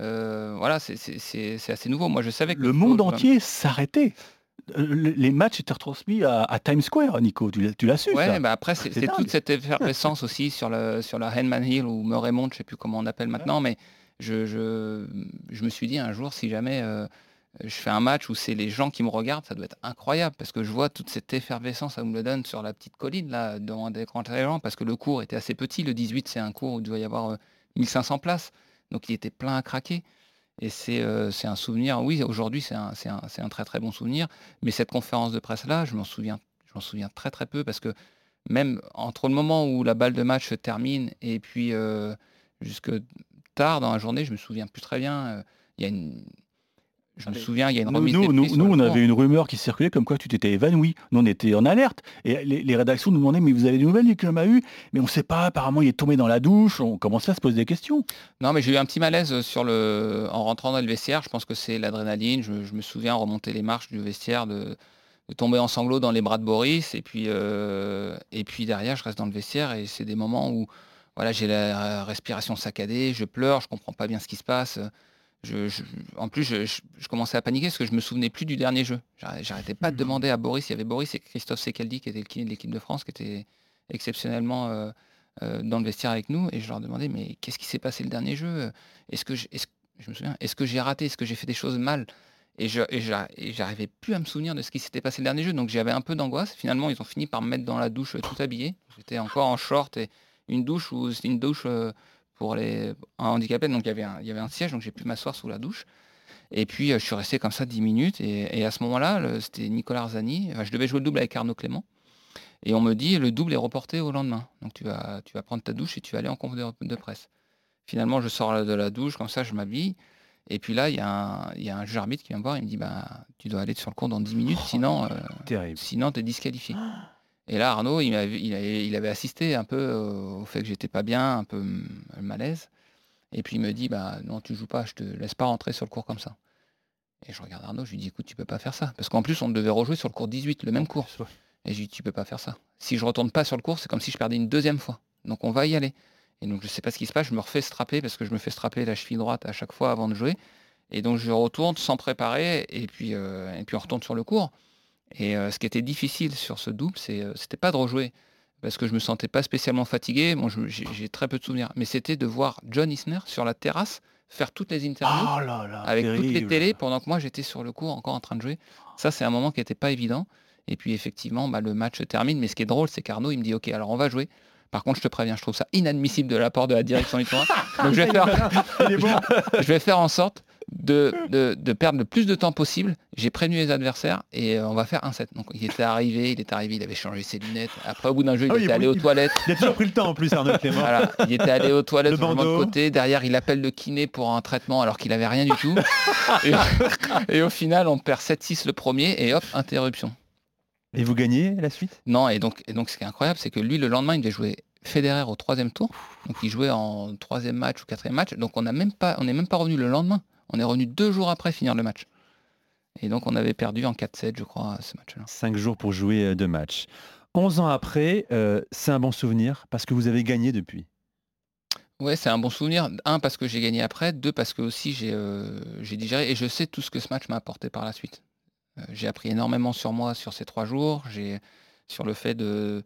euh, voilà, c'est- assez nouveau. Moi, je savais que Le monde entier s'arrêtait. Le- Les matchs étaient retransmis à, à Times Square, Nico. Tu l'as- tu l'as su Ouais, ça bah après, c'est toute cette effervescence aussi sur, le, sur la Henman Hill ou Murray Mount, je sais plus comment on appelle maintenant, mais je, me suis dit un jour, si jamais euh, je fais un match où c'est les gens qui me regardent, ça doit être incroyable, parce que je vois toute cette effervescence à Wimbledon sur la petite colline, là, devant des grands gens, parce que le cours était assez petit, le 18, c'est un cours où il doit y avoir euh, 1500 places, donc il était plein à craquer. Et c'est euh, un souvenir, oui, aujourd'hui c'est un, très très bon souvenir, mais cette conférence de presse-là, je m'en souviens, souviens très très peu, parce que même entre le moment où la balle de match se termine et puis euh, jusque tard dans la journée, je me souviens plus très bien. euh, Il y a une, je me souviens, il y a une Nous, remise nous, nous, nous, on avait une rumeur qui circulait comme quoi tu t'étais évanoui. Nous, on était en alerte. Et les, les rédactions nous demandaient, mais vous avez des nouvelles, Nicolas Mahut Mais on ne sait pas, apparemment, il est tombé dans la douche. On commençait à se poser des questions. Non, mais j'ai eu un petit malaise sur le... en rentrant dans le vestiaire. Je pense que c'est l'adrénaline. Je, je me souviens remonter les marches du vestiaire, de, de tomber en sanglots dans les bras de Boris. Et puis, euh, et puis derrière, je reste dans le vestiaire et c'est des moments où voilà, j'ai la respiration saccadée, je pleure, je comprends pas bien ce qui se passe. Je, je- en plus, je, commençais à paniquer parce que je me souvenais plus du dernier jeu. J'arr- J'arrêtais pas de demander à Boris. Il y avait Boris et Christophe Secaldi qui était le kiné de l'équipe de France, qui était exceptionnellement euh, euh, dans le vestiaire avec nous. Et je leur demandais, mais qu'est-ce qui s'est passé le dernier jeu Est-ce que, je, me souviens, est-ce que j'ai raté Est-ce que j'ai fait des choses mal et je j'arrivais plus à me souvenir de ce qui s'était passé le dernier jeu. Donc j'avais un peu d'angoisse. Finalement, ils ont fini par me mettre dans la douche euh, tout habillé. J'étais encore en short et une douche où c'était une douche euh, pour les handicapés. Donc il y avait un, il y avait un siège, donc j'ai pu m'asseoir sous la douche. Et puis euh, je suis resté comme ça 10 minutes. Et, et à ce moment-là, c'était Nicolas Arzani. Enfin, je devais jouer le double avec Arnaud Clément. Et on me dit, le double est reporté au lendemain. Donc tu vas, tu vas prendre ta douche et tu vas aller en conf de, de presse. Finalement, je sors de la douche, comme ça, je m'habille. Et puis là, il y, a un- il y a un juge arbitre qui vient me voir, il me dit, bah, tu dois aller sur le cours dans 10 minutes, sinon, euh, sinon tu es disqualifié. Et là, Arnaud, il, avait, il avait assisté un peu au fait que j'étais pas bien, un peu malaise. Et puis il me dit, bah non, tu joues pas, je te laisse pas rentrer sur le cours comme ça. Et je regarde Arnaud, je lui dis, écoute, tu peux pas faire ça. Parce qu'en plus, on devait rejouer sur le cours 18, le même cours. Et je lui dis, tu peux pas faire ça. Si je retourne pas sur le cours, c'est comme si je perdais une deuxième fois. Donc on va y aller. Et donc je sais pas ce qui se passe, je me refais strapper parce que je me fais strapper la cheville droite à chaque fois avant de jouer. Et donc je retourne sans préparer et puis, euh, et puis on retourne sur le cours. Et euh, ce qui était difficile sur ce double, c'est, euh, c'était pas de rejouer parce que je me sentais pas spécialement fatigué. Bon, je- j'ai, j'ai très peu de souvenirs, mais c'était de voir John Isner sur la terrasse faire toutes les interviews Oh là là, avec toutes les télés pendant que moi j'étais sur le cours encore en train de jouer. Ça, c'est un moment qui n'était pas évident. Et puis effectivement, bah, le match se termine. Mais ce qui est drôle, c'est qu'Arnaud, il me dit Ok, alors on va jouer. Par contre, je te préviens, je trouve ça inadmissible de la part de la direction du tournoi. Donc je vais faire, je vais faire en sorte de, de- de perdre le plus de temps possible. J'ai prévenu les adversaires et euh, on va faire un set. Donc il était arrivé, il était arrivé, il avait changé ses lunettes. Après, au bout d'un jeu, il Ah oui, était allé il- aux toilettes. Il a toujours pris le temps en plus, Arnaud Clément. Voilà, il était allé aux toilettes Le de côté. Derrière, il appelle le kiné pour un traitement alors qu'il avait rien du tout. et, et au final, on perd 7-6 le premier et hop, interruption. Et vous gagnez la suite? Non, et donc, et donc ce qui est incroyable, c'est que lui, le lendemain, il devait jouer Federer au troisième tour. Donc il jouait en troisième match ou quatrième match. Donc on n'a même pas, on n'est même pas revenu le lendemain. On est revenu deux jours après finir le match. Et donc on avait perdu en 4-7, je crois, ce match-là. Cinq jours pour jouer euh, deux matchs. 11 ans après, euh, c'est un bon souvenir parce que vous avez gagné depuis? Ouais, c'est un bon souvenir. Un, parce que j'ai gagné après. Deux, parce que aussi j'ai euh, digéré. Et je sais tout ce que ce match m'a apporté par la suite. Euh, j'ai appris énormément sur moi sur ces trois jours. J'ai sur le fait de...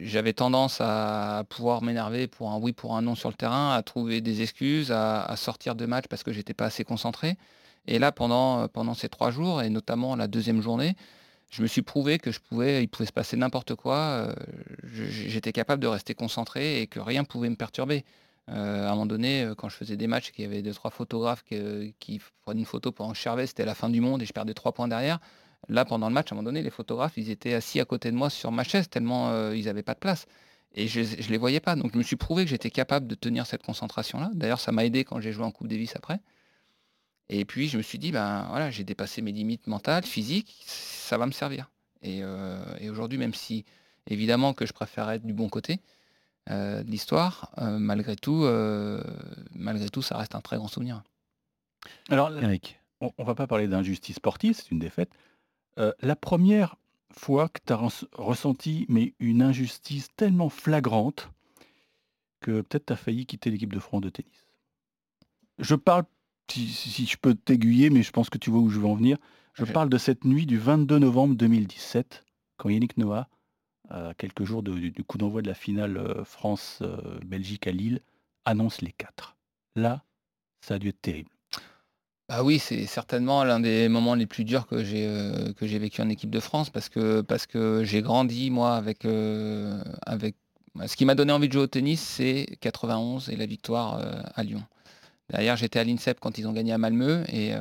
J'avais tendance à pouvoir m'énerver pour un oui, pour un non sur le terrain, à trouver des excuses, à, sortir de match parce que j'étais pas assez concentré. Et là, pendant, pendant ces trois jours, et notamment la deuxième journée, je me suis prouvé que je pouvais, il pouvait se passer n'importe quoi. euh, J'étais capable de rester concentré et que rien pouvait me perturber. Euh, à un moment donné, euh, quand je faisais des matchs qu'il y avait deux, trois photographes qui prenaient une photo pendant que je servais, c'était la fin du monde et je perdais trois points derrière. Là, pendant le match, à un moment donné, les photographes, ils étaient assis à côté de moi sur ma chaise tellement euh, ils n'avaient pas de place. Et je ne les voyais pas. Donc je me suis prouvé que j'étais capable de tenir cette concentration-là. D'ailleurs, ça m'a aidé quand j'ai joué en Coupe Davis après. Et puis je me suis dit, ben voilà, j'ai dépassé mes limites mentales, physiques, ça va me servir. Et, euh, et aujourd'hui, même si évidemment que je préfère être du bon côté euh, de l'histoire, euh, malgré tout, euh, malgré tout, ça reste un très grand souvenir. Alors, Eric. on, on va pas parler d'injustice sportive, c'est une défaite. Euh, la première fois que tu as ressenti mais une injustice tellement flagrante que peut-être tu as failli quitter l'équipe de France de tennis. Je parle, si, je peux t'aiguiller, mais je pense que tu vois où je veux en venir. Je parle de cette nuit du 22 novembre 2017, quand Yannick Noah, à quelques jours de- du, du coup d'envoi de la finale euh, France-Belgique à Lille, annonce les quatre. Là, ça a dû être terrible. Ah oui, c'est certainement l'un des moments les plus durs que j'ai euh, vécu en équipe de France parce que j'ai grandi moi avec euh, avec ce qui m'a donné envie de jouer au tennis, c'est 91 et la victoire euh, à Lyon. Derrière, j'étais à l'INSEP quand ils ont gagné à Malmö et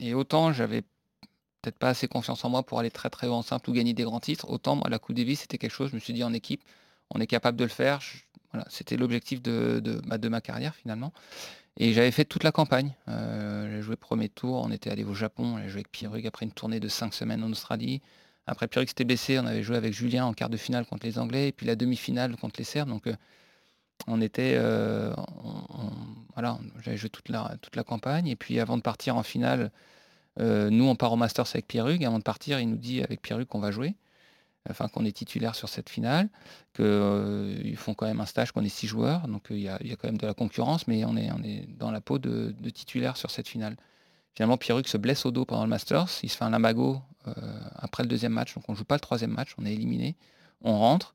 et autant j'avais peut-être pas assez confiance en moi pour aller très très haut en simple ou gagner des grands titres, autant moi la Coupe Davis c'était quelque chose, je me suis dit en équipe, on est capable de le faire. C'était l'objectif bah, de ma carrière finalement. Et j'avais fait toute la campagne. Euh, j'ai joué premier tour, on était allé au Japon, j'ai joué avec Pierrug après une tournée de 5 semaines en Australie. Après Pierrug s'était baissé, on avait joué avec Julien en quart de finale contre les Anglais, et puis la demi-finale contre les Serbes. Donc euh, on était. euh, on- on- voilà, j'avais joué toute la, toute la campagne. Et puis avant de partir en finale, nous on part au Masters avec Pierrug. Avant de partir, il nous dit avec Pierrug qu'on va jouer. Enfin, qu'on est titulaire sur cette finale, qu'ils font quand même un stage, qu'on est six joueurs, donc euh, il y, a, il y a quand même de la concurrence, mais on est, on est dans la peau de, de titulaire sur cette finale. Finalement, Pierruc se blesse au dos pendant le Masters, il se fait un lumbago euh, après le deuxième match, donc on joue pas le troisième match, on est éliminé, on rentre,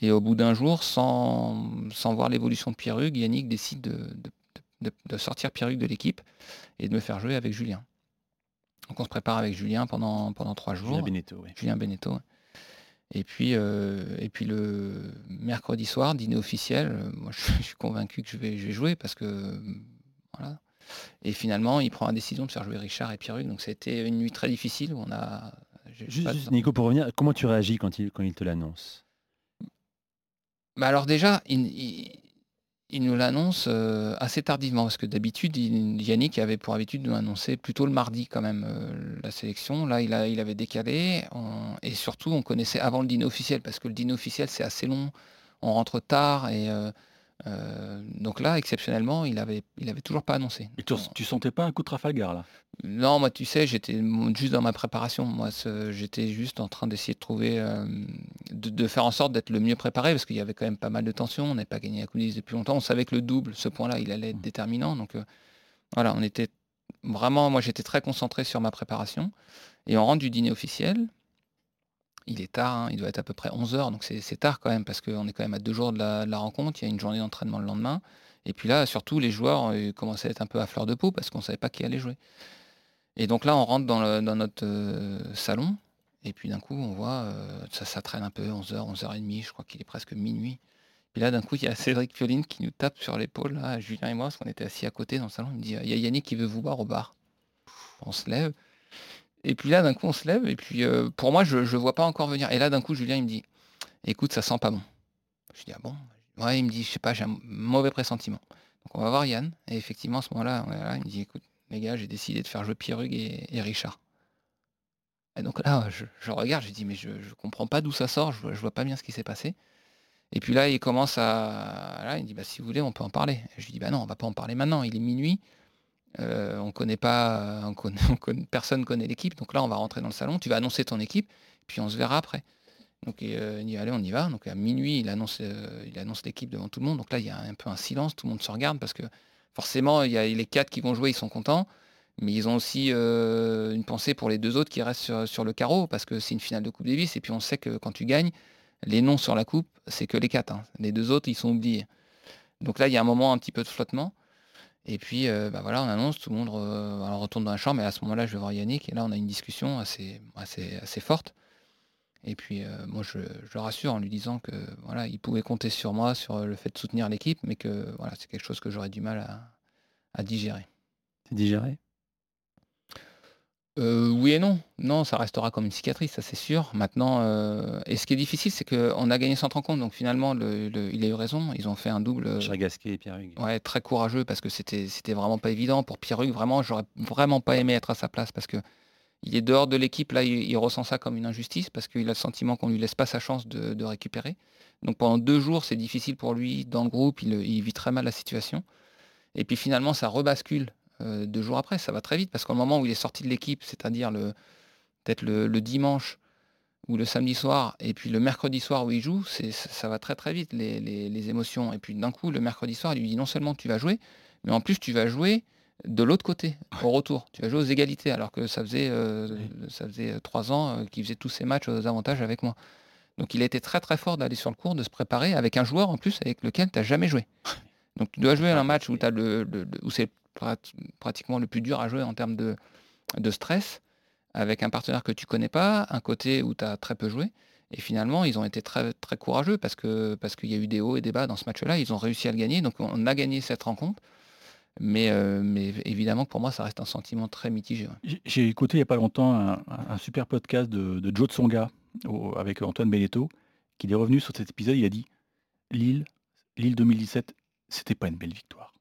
et au bout d'un jour, sans, sans voir l'évolution de Pierruc, Yannick décide de, de- de- de sortir Pierruc de l'équipe et de me faire jouer avec Julien. Donc on se prépare avec Julien pendant, pendant trois jours. Julien Beneteau, oui. Julien Beneteau, ouais. Et puis, euh, et puis le mercredi soir, dîner officiel, euh, moi je, je suis convaincu que je vais, je vais jouer parce que voilà. Et finalement, il prend la décision de faire jouer Richard et Pierruc. Donc été une nuit très difficile où on a. Juste, Nico, pour revenir, comment tu réagis quand il, quand il te l'annonce? Bah alors déjà, il, il- il nous l'annonce euh, assez tardivement parce que d'habitude, Yannick avait pour habitude de nous annoncer plutôt le mardi quand même euh, la sélection. Là, il, avait décalé et surtout, on connaissait avant le dîner officiel parce que le dîner officiel c'est assez long, on rentre tard et euh, donc là, exceptionnellement, il avait, il avait toujours pas annoncé. Et tu, tu sentais pas un coup de Trafalgar là? Non, moi, tu sais, j'étais juste dans ma préparation. Moi, j'étais juste en train d'essayer de trouver, euh, de, de faire en sorte d'être le mieux préparé, parce qu'il y avait quand même pas mal de tensions. On n'avait pas gagné la Coupe Davis depuis longtemps. On savait que le double, ce point-là, il allait être déterminant. Donc, euh, voilà, on était vraiment, moi, j'étais très concentré sur ma préparation. Et on rentre du dîner officiel. Il est tard, hein, il doit être à peu près 11h, donc c'est tard quand même, parce qu'on est quand même à deux jours de la, rencontre. Il y a une journée d'entraînement le lendemain. Et puis là, surtout, les joueurs euh, commençaient à être un peu à fleur de peau, parce qu'on ne savait pas qui allait jouer. Et donc là, on rentre dans, notre euh, salon, et puis d'un coup, on voit, euh, ça, traîne un peu, 11h, 11h30, je crois qu'il est presque minuit. Puis là, d'un coup, il y a Cédric Pioline qui nous tape sur l'épaule, Julien et moi, parce qu'on était assis à côté dans le salon. Il me dit, il y a Yannick qui veut vous voir au bar. On se lève. Et puis là, d'un coup, on se lève, et puis euh, pour moi, je ne vois pas encore venir. Et là, d'un coup, Julien, il me dit, écoute, ça sent pas bon. Je dis, ah bon? Ouais, il me dit, je sais pas, j'ai un mauvais pressentiment. Donc on va voir Yann, et effectivement, à ce moment-là, il me dit, écoute, les gars, j'ai décidé de faire jouer Pierrug et, et Richard. Et donc là, je, je regarde, je dis, mais je, je comprends pas d'où ça sort, je, je vois pas bien ce qui s'est passé. Et puis là, il commence à. Là, il dit, bah, si vous voulez, on peut en parler. Je lui dis, bah non, on va pas en parler maintenant, il est minuit. Euh, on connaît pas, on connaît, on connaît- personne connaît l'équipe. Donc là, on va rentrer dans le salon, tu vas annoncer ton équipe, puis on se verra après. Donc euh, il dit, allez, on y va. Donc à minuit, il annonce, euh, il annonce l'équipe devant tout le monde. Donc là, il y a un peu un silence, tout le monde se regarde parce que forcément, il y a les quatre qui vont jouer, ils sont contents. Mais ils ont aussi euh, une pensée pour les deux autres qui restent sur, sur le carreau parce que c'est une finale de Coupe Davis. Et puis on sait que quand tu gagnes, les noms sur la coupe, c'est que les quatre. hein. Les deux autres, ils sont oubliés. Donc là, il y a un moment un petit peu de flottement. Et puis, euh, bah voilà, on annonce, tout le monde on retourne dans la chambre. Et à ce moment-là, je vais voir Yannick. Et là, on a une discussion assez, assez, assez forte. Et puis, euh, moi, je, je le rassure en lui disant que voilà, il pouvait compter sur moi, sur le fait de soutenir l'équipe, mais que voilà, c'est quelque chose que j'aurais du mal à, à digérer. C'est digéré Euh, oui et non. Non, ça restera comme une cicatrice, ça c'est sûr. Maintenant, euh, et ce qui est difficile, c'est qu'on a gagné sans rencontre, donc finalement, le- le- il a eu raison. Ils ont fait un double. euh, Cher Gasquet et Pierre Hugues. Ouais, très courageux parce que c'était c'était vraiment pas évident pour Pierre-Hugues. Vraiment, j'aurais vraiment pas aimé être à sa place parce que il est dehors de l'équipe. Là, il, il ressent ça comme une injustice parce qu'il a le sentiment qu'on lui laisse pas sa chance de, de récupérer. Donc pendant deux jours, c'est difficile pour lui dans le groupe. Il, il vit très mal la situation. Et puis finalement, ça rebascule euh, deux jours après. Ça va très vite parce qu'au moment où il est sorti de l'équipe, c'est-à-dire le peut-être le, le dimanche ou le samedi soir, et puis le mercredi soir où il joue, c'est, ça, va très très vite, les, les- les émotions. Et puis d'un coup, le mercredi soir, il lui dit non seulement tu vas jouer, mais en plus tu vas jouer de l'autre côté, au retour. Tu vas jouer aux égalités, alors que ça faisait, euh, ça faisait euh, trois ans euh, qu'il faisait tous ses matchs aux avantages avec moi. Donc il a été très très fort d'aller sur le court, de se préparer avec un joueur en plus avec lequel tu n'as jamais joué. Donc tu dois jouer un match où, t'as le, le- le- où c'est prat- pratiquement le plus dur à jouer en termes de, stress, avec un partenaire que tu connais pas, un côté où tu as très peu joué. Et finalement, ils ont été très, courageux parce que parce qu'il y a eu des hauts et des bas dans ce match-là. Ils ont réussi à le gagner. Donc on a gagné cette rencontre. Mais, euh, mais évidemment, pour moi, ça reste un sentiment très mitigé. J'ai- écouté il n'y a pas longtemps un, super podcast de, Joe Tsonga avec Antoine Belletto, qui est revenu sur cet épisode. Il a dit Lille, Lille 2017, c'était pas une belle victoire.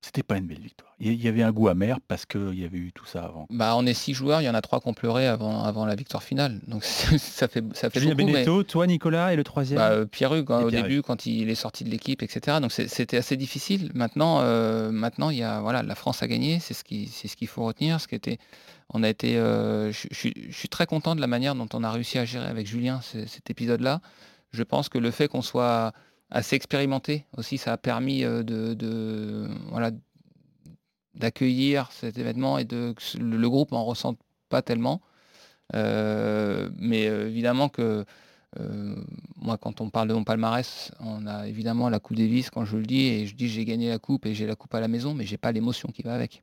C'était pas une belle victoire. Il y avait un goût amer parce qu'il y avait eu tout ça avant. Bah, on est six joueurs, il y en a trois qui ont pleuré avant, avant la victoire finale. Donc ça fait, ça fait Julien beaucoup. mais- Beneteau, toi Nicolas et le troisième Bah, euh, Pierre-Hugues, hein, Et au début, quand il est sorti de l'équipe, etc. Donc c'était assez difficile. Maintenant, euh, maintenant, il y a voilà, la France a gagné, c'est ce qui, c'est ce qu'il faut retenir. Ce qui était, on a été, euh, je, je suis- je suis très content de la manière dont on a réussi à gérer avec Julien ce- cet épisode-là. Je pense que le fait qu'on soit assez expérimenté aussi, ça a permis euh, de, de- voilà, d'accueillir cet événement et de que le, le groupe en ressente pas tellement. Euh, mais euh, évidemment que euh, moi, quand on parle de mon palmarès, on a évidemment la Coupe Davis quand je le dis et je dis j'ai gagné la coupe et j'ai la coupe à la maison, mais j'ai pas l'émotion qui va avec.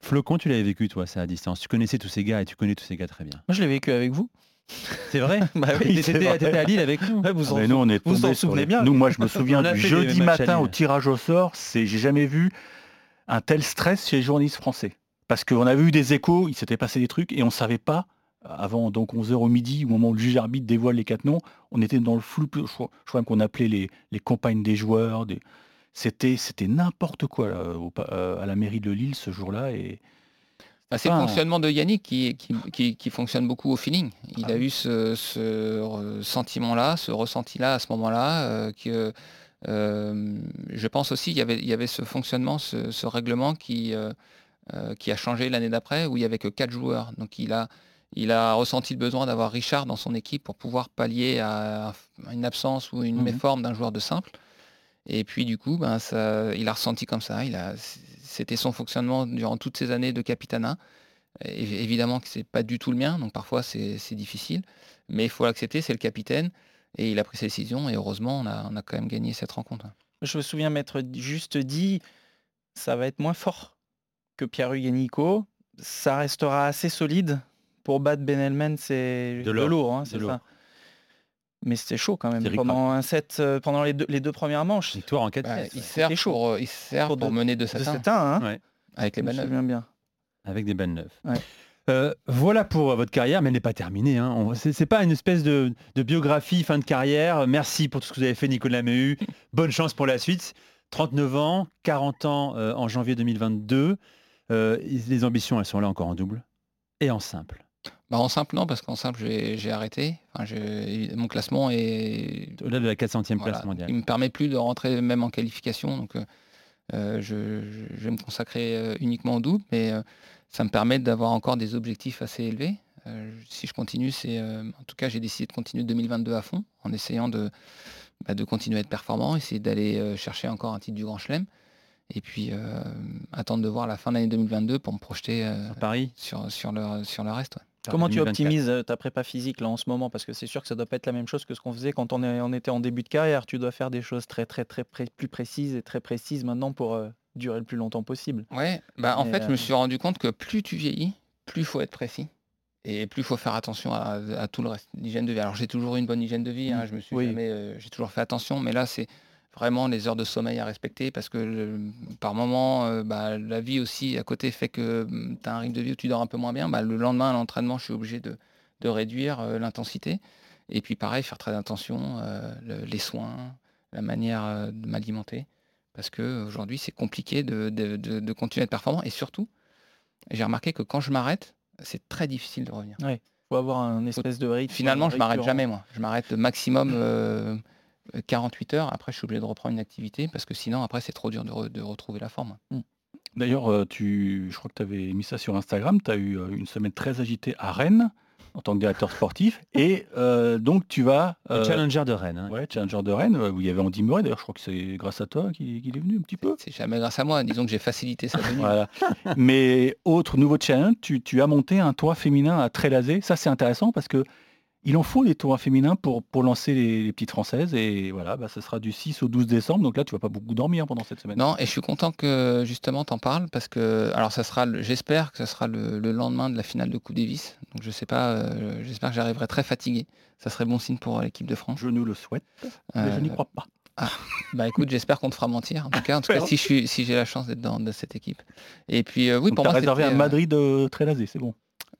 Flocon, tu l'avais vécu toi, ça à distance. Tu connaissais tous ces gars et tu connais tous ces gars très bien. Moi, je l'ai vécu avec vous. C'est vrai Bah oui, T'étais- à Lille avec nous. Ouais, vous en Mais nous, on est vous en souvenez les- bien. Nous, moi, je me souviens du jeudi matin au tirage au sort. C'est, j'ai jamais vu un tel stress chez les journalistes français. Parce qu'on avait eu des échos, il s'était passé des trucs et on savait pas. Avant donc 11h au midi, au moment où le juge arbitre dévoile les quatre noms, on était dans le flou. Je crois, qu'on appelait les, les compagnes des joueurs. Des... C'était, c'était n'importe quoi là, au pa- euh, à la mairie de Lille ce jour-là. Et Bah, c'est le fonctionnement de Yannick qui, qui, qui- qui fonctionne beaucoup au feeling. Il Ah a eu ce, sentiment-là, ce ressenti-là à ce moment-là. euh, que, euh, je pense aussi il y avait, il y avait ce fonctionnement, ce, ce règlement qui, euh, qui a changé l'année d'après, où il n'y avait que quatre joueurs. Donc il a, il a ressenti le besoin d'avoir Richard dans son équipe pour pouvoir pallier à, une absence ou une Mhm. méforme d'un joueur de simple. Et puis du coup, ben, ça, il a ressenti comme ça. Il a, c'était son fonctionnement durant toutes ces années de capitanat. É- Évidemment que c'est pas du tout le mien, donc parfois c'est difficile, mais il faut l'accepter, c'est le capitaine et il a pris ses décisions et heureusement on a, on a quand même gagné cette rencontre. Je me souviens m'être juste dit, ça va être moins fort que Pierre-Hugues et Nico. Ça restera assez solide pour battre Ben Elmen, c'est De lourd, hein, c'est ça. Mais c'était chaud quand même pendant un set, euh, pendant les deux, les deux premières manches. Victoire en 4 Bah, il sert chaud. pour, il sert Pour pour, de- mener de De 7 7 1, hein, Ouais. avec les balles neuves. bien. Avec des balles neuves. Ouais. Euh, voilà pour euh, votre carrière, mais elle n'est pas terminée. Hein. C'est pas une espèce de, de biographie fin de carrière. Merci pour tout ce que vous avez fait, Nicolas Méhu. Bonne chance pour la suite. 39 ans, 40 ans euh, en janvier 2022. Euh, les ambitions, elles sont là encore en double et en simple. Bah, en simple non parce qu'en simple j'ai arrêté. Enfin, mon classement est Au-delà de la 400e Voilà. place mondiale. Il me permet plus de rentrer même en qualification. Donc, euh, euh, je, vais me consacrer euh, uniquement au double, mais euh, ça me permet d'avoir encore des objectifs assez élevés. Euh, si je continue, c'est en tout cas j'ai décidé de continuer 2022 à fond, en essayant de, bah, de continuer à être performant, essayer d'aller chercher encore un titre du Grand Chelem, et puis euh, attendre de voir la fin de l'année 2022 pour me projeter euh, Paris? sur, sur, le, sur le reste. ouais. Comment tu 2024. optimises euh, ta prépa physique là en ce moment? Parce que c'est sûr que ça doit pas être la même chose que ce qu'on faisait quand on, est- on était en début de carrière. Tu dois faire des choses très très très pré- plus précises et très précises maintenant pour euh, durer le plus longtemps possible. Ouais, bah en fait, je euh, me suis rendu compte que plus tu vieillis, plus il faut être précis. Et plus il faut faire attention à, à tout le reste. L'hygiène de vie. Alors j'ai toujours eu une bonne hygiène de vie, hein, je me suis Oui. jamais, euh, j'ai toujours fait attention, mais là c'est vraiment les heures de sommeil à respecter parce que le- par moment, euh, bah, la vie aussi à côté fait que tu as un rythme de vie où tu dors un peu moins bien. Bah, le lendemain à l'entraînement, je suis obligé de, de réduire euh, l'intensité. Et puis pareil, faire très attention, euh, le- les soins, la manière euh, de m'alimenter. Parce qu'aujourd'hui, c'est compliqué de, de- de- continuer à être performant. Et surtout, j'ai remarqué que quand je m'arrête, c'est très difficile de revenir. Ouais. Faut avoir un espèce de rythme. Finalement, je m'arrête jamais, moi. Je m'arrête le maximum euh, 48 heures. Après, je suis obligé de reprendre une activité parce que sinon, après, c'est trop dur de, re- de retrouver la forme. D'ailleurs, euh, tu, je crois que tu avais mis ça sur Instagram. Tu as eu euh, une semaine très agitée à Rennes en tant que directeur sportif. Et euh, donc, tu vas. Le challenger de Rennes. hein. Ouais, challenger de Rennes, euh, où il y avait Andy Murray. D'ailleurs, je crois que c'est grâce à toi qu'il est venu un petit peu. C'est jamais grâce à moi. Disons que j'ai facilité sa venue. Voilà. Mais autre nouveau challenge, tu, tu as monté un toit féminin à Trélazé. Ça, c'est intéressant parce que il en faut des toits féminins pour, pour lancer les, les petites françaises. Et voilà, bah, ça sera du 6 au 12 décembre. Donc là, tu vas pas beaucoup dormir pendant cette semaine. Non, et je suis content que justement t'en parles parce que alors ça sera, le- j'espère que ça sera le, le lendemain de la finale de Coupe Davis. Donc je sais pas, euh, j'espère que j'arriverai très fatigué. Ça serait bon signe pour l'équipe de France. Je nous le souhaite, mais je n'y Euh, crois pas. Ah, bah écoute, j'espère qu'on te fera mentir. En tout cas, en tout cas, si j'ai la chance d'être dans de cette équipe. Et puis euh, oui, Donc, pour moi, réservé euh, Madrid de Trélazé, c'est bon.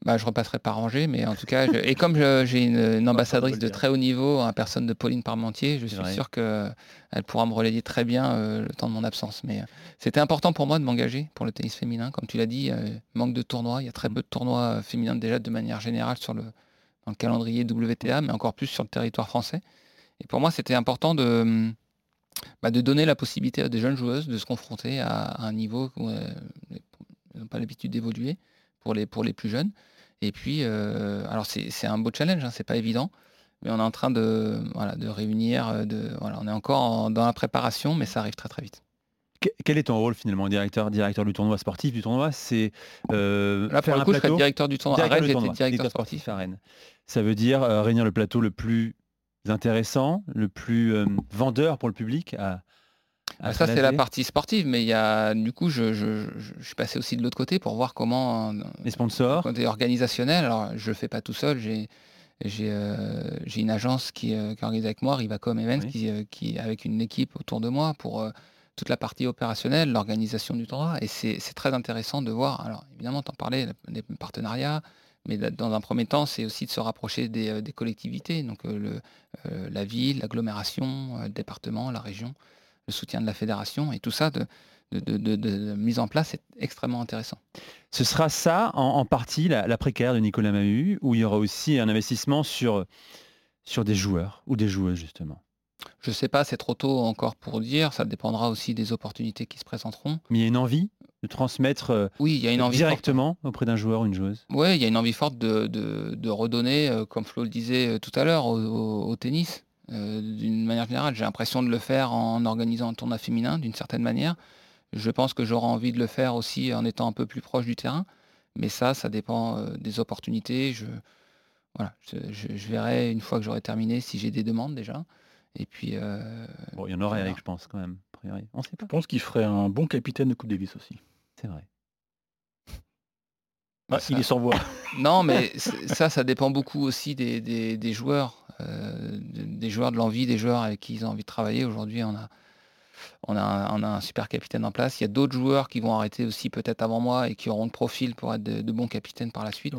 Bah, je repasserai par Angers, mais en tout cas, je- et comme j'ai une, ambassadrice de très haut niveau, en personne de Pauline Parmentier, je suis vrai. sûr qu'elle pourra me relayer très bien euh, le temps de mon absence. Mais euh, c'était important pour moi de m'engager pour le tennis féminin. Comme tu l'as dit, euh, manque de tournois. Il y a très peu de tournois féminins déjà de manière générale sur le, dans le calendrier WTA, mais encore plus sur le territoire français. Et pour moi, c'était important de, hum, bah, de donner la possibilité à des jeunes joueuses de se confronter à, à un niveau où elles n'ont pas l'habitude d'évoluer pour les, pour les plus jeunes. Et puis, euh, alors c'est un beau challenge, hein, c'est pas évident, mais on est en train de, voilà, de réunir, euh, de, voilà, on est encore en- dans la préparation, mais ça arrive très très vite. Que- Quel est ton rôle finalement, directeur, directeur du tournoi sportif du tournoi? C'est euh, Là, pour faire le un coup, je serais plateau? directeur du tournoi. À Rennes, j'étais directeur sportif. à Rennes. Ça veut dire euh, réunir le plateau le plus intéressant, le plus euh, vendeur pour le public à Ah, ça, c'est la partie sportive, mais il y a, du coup, je, je- je- je suis passé aussi de l'autre côté pour voir comment. Les sponsors. Côté organisationnel, alors je le fais pas tout seul, j'ai j'ai euh, une agence qui, euh, qui organise avec moi, Rivacom Events, qui, euh, qui avec une équipe autour de moi pour toute la partie opérationnelle, l'organisation du tournoi. Et c'est très intéressant de voir. Alors évidemment, t'en parlais, les partenariats, mais da- dans un premier temps, c'est aussi de se rapprocher des, des collectivités, donc le, la ville, l'agglomération, le département, la région, le soutien de la fédération, et tout ça de, de, de- de- de mise en place est extrêmement intéressant. Ce sera ça en, en partie la, la précaire de Nicolas Mahut, où il y aura aussi un investissement sur, sur des joueurs ou des joueuses justement. Je sais pas, c'est trop tôt encore pour dire, ça dépendra aussi des opportunités qui se présenteront. Mais il y a une envie de transmettre euh, Oui, il y a une envie forte. directement auprès d'un joueur ou une joueuse. Oui, il y a une envie forte de, de- de redonner, euh, comme Flo le disait euh, tout à l'heure, au, au- au tennis. Euh, d'une manière générale, j'ai l'impression de le faire en organisant un tournoi féminin, d'une certaine manière. Je pense que j'aurai envie de le faire aussi en étant un peu plus proche du terrain. Mais ça, ça dépend euh, des opportunités. Je, voilà, je, je- je verrai une fois que j'aurai terminé si j'ai des demandes déjà. Et puis, euh, Bon, il y en aurait, voilà. Je pense, quand même. On sait pas. Je pense qu'il ferait un bon capitaine de Coupe Davis aussi. C'est vrai. Ah, il est sans voix. Non, mais ça, ça dépend beaucoup aussi des, des- des joueurs, euh, de- des joueurs de l'envie, des joueurs avec qui ils ont envie de travailler. Aujourd'hui, on a, on, a un, on a un super capitaine en place. Il y a d'autres joueurs qui vont arrêter aussi peut-être avant moi et qui auront le profil pour être de, de bons capitaines par la suite.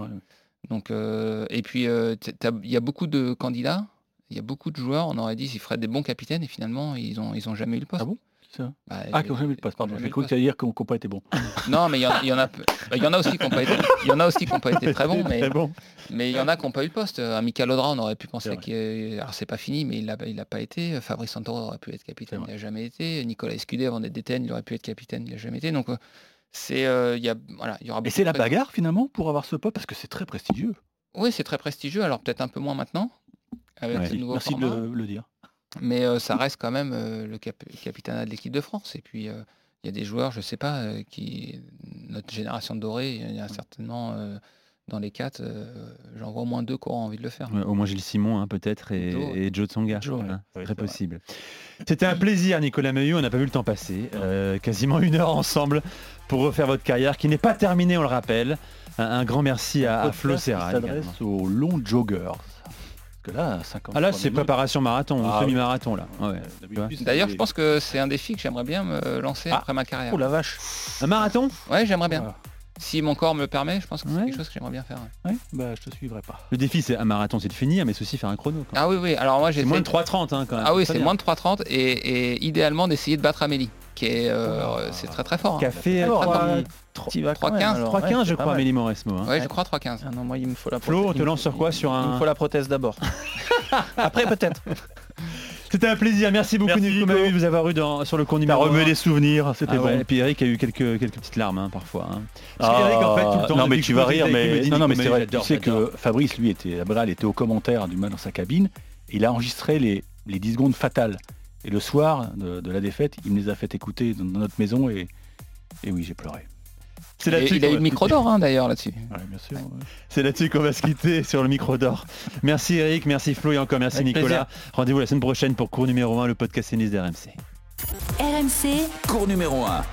Donc, euh, et puis, euh, il y a beaucoup de candidats, il y a beaucoup de joueurs. On aurait dit qu'ils feraient des bons capitaines et finalement, ils ont, ils ont jamais eu le poste. Ah bon? Ça Bah, Ah, j'ai- quand jamais le passe, pardon. J'ai cru que tu allais dire qu'on n'a pas été bon. Non, mais il y, en- il y en a, peu- il y en a aussi qui n'ont pas été, il y en a aussi qui ont pas été très bons, mais, bon. mais il y en a qui n'ont pas eu le poste. Un Michael Audra, on aurait pu penser qu'il, alors c'est pas fini, mais il l'a pas été. Fabrice Santoro aurait pu être capitaine, il n'a jamais été. Nicolas Escudé avant d'être DTN, il aurait pu être capitaine, il n'a jamais été. Donc euh, c'est, euh, il y a, voilà, il y aura. Et c'est de la bagarre finalement pour avoir ce poste parce que c'est très prestigieux. Oui, c'est très prestigieux. Alors peut-être un peu moins maintenant avec Ouais. ce nouveau Merci de le dire. Mais euh, ça reste quand même euh, le cap- capitana de l'équipe de France. Et puis, euh, il y a des joueurs, je sais pas, euh, qui notre génération dorée, il y en a certainement euh, dans les quatre, euh, j'en vois au moins deux qui auront envie de le faire. Ouais, au moins Gilles Simon, hein, peut-être, et, Joe. et Joe Tsonga. Joe, hein, ouais. très possible. C'était un plaisir, Nicolas Meuillot. On n'a pas vu le temps passer. Euh, quasiment une heure ensemble pour refaire votre carrière, qui n'est pas terminée, on le rappelle. Un, un grand merci à, à Flo qui Serra. s'adresse aux longs joggers. Que là, 50 Ah là, c'est préparation marathon, ou Ah, semi-marathon là. Ouais. D'ailleurs, je pense que c'est un défi que j'aimerais bien me lancer Ah. après ma carrière. Oh la vache. Un marathon Ouais, j'aimerais bien. Voilà. Si mon corps me le permet, je pense que c'est Ouais. quelque chose que j'aimerais bien faire. ouais. Ouais, bah je te suivrai pas. Le défi, c'est un marathon, c'est de finir, mais c'est aussi faire un chrono. Ah oui, oui. Alors moi, j'ai moins de 3,30 hein, quand même. Ah oui, c'est moins de 3,30 et, et idéalement d'essayer de battre Amélie, qui est, euh, c'est très très fort. hein. Qui a fait Très, très fort. Euh, T'y vas quand 3,15, même, alors, 3,15 ouais, je crois. Amélie Mauresmo. hein. Ouais, je crois 3,15. Ah non, moi, il me faut la Flo, prothèse- on te il lance sur quoi il- Sur Il un- me faut la prothèse d'abord. Après, peut-être. C'était un plaisir. Merci beaucoup, Merci, Nico. De vous avoir eu dans, sur le cours T'as numéro remué un. des souvenirs, c'était Ah ouais, bon. Et puis Eric a eu quelques, quelques petites larmes hein, parfois. hein. Ah, Eric, en fait, tout le temps, non mais tu vas rire, il mais non non mais c'est vrai. Tu sais que Fabrice lui était Abral était au commentaire du mal dans sa cabine. Et il a enregistré les, les 10 secondes fatales. Et le soir de, de la défaite, il me les a fait écouter dans, dans notre maison et, et oui j'ai pleuré. C'est là-dessus il a eu le micro d'or hein, d'ailleurs là-dessus. Ouais, bien sûr. ouais. C'est là-dessus qu'on va se quitter sur le micro d'or. Merci Eric, merci Flo et encore merci Avec Nicolas. Rendez-vous la semaine prochaine pour cours numéro 1, le podcast tennis d'RMC. RMC, cours numéro 1.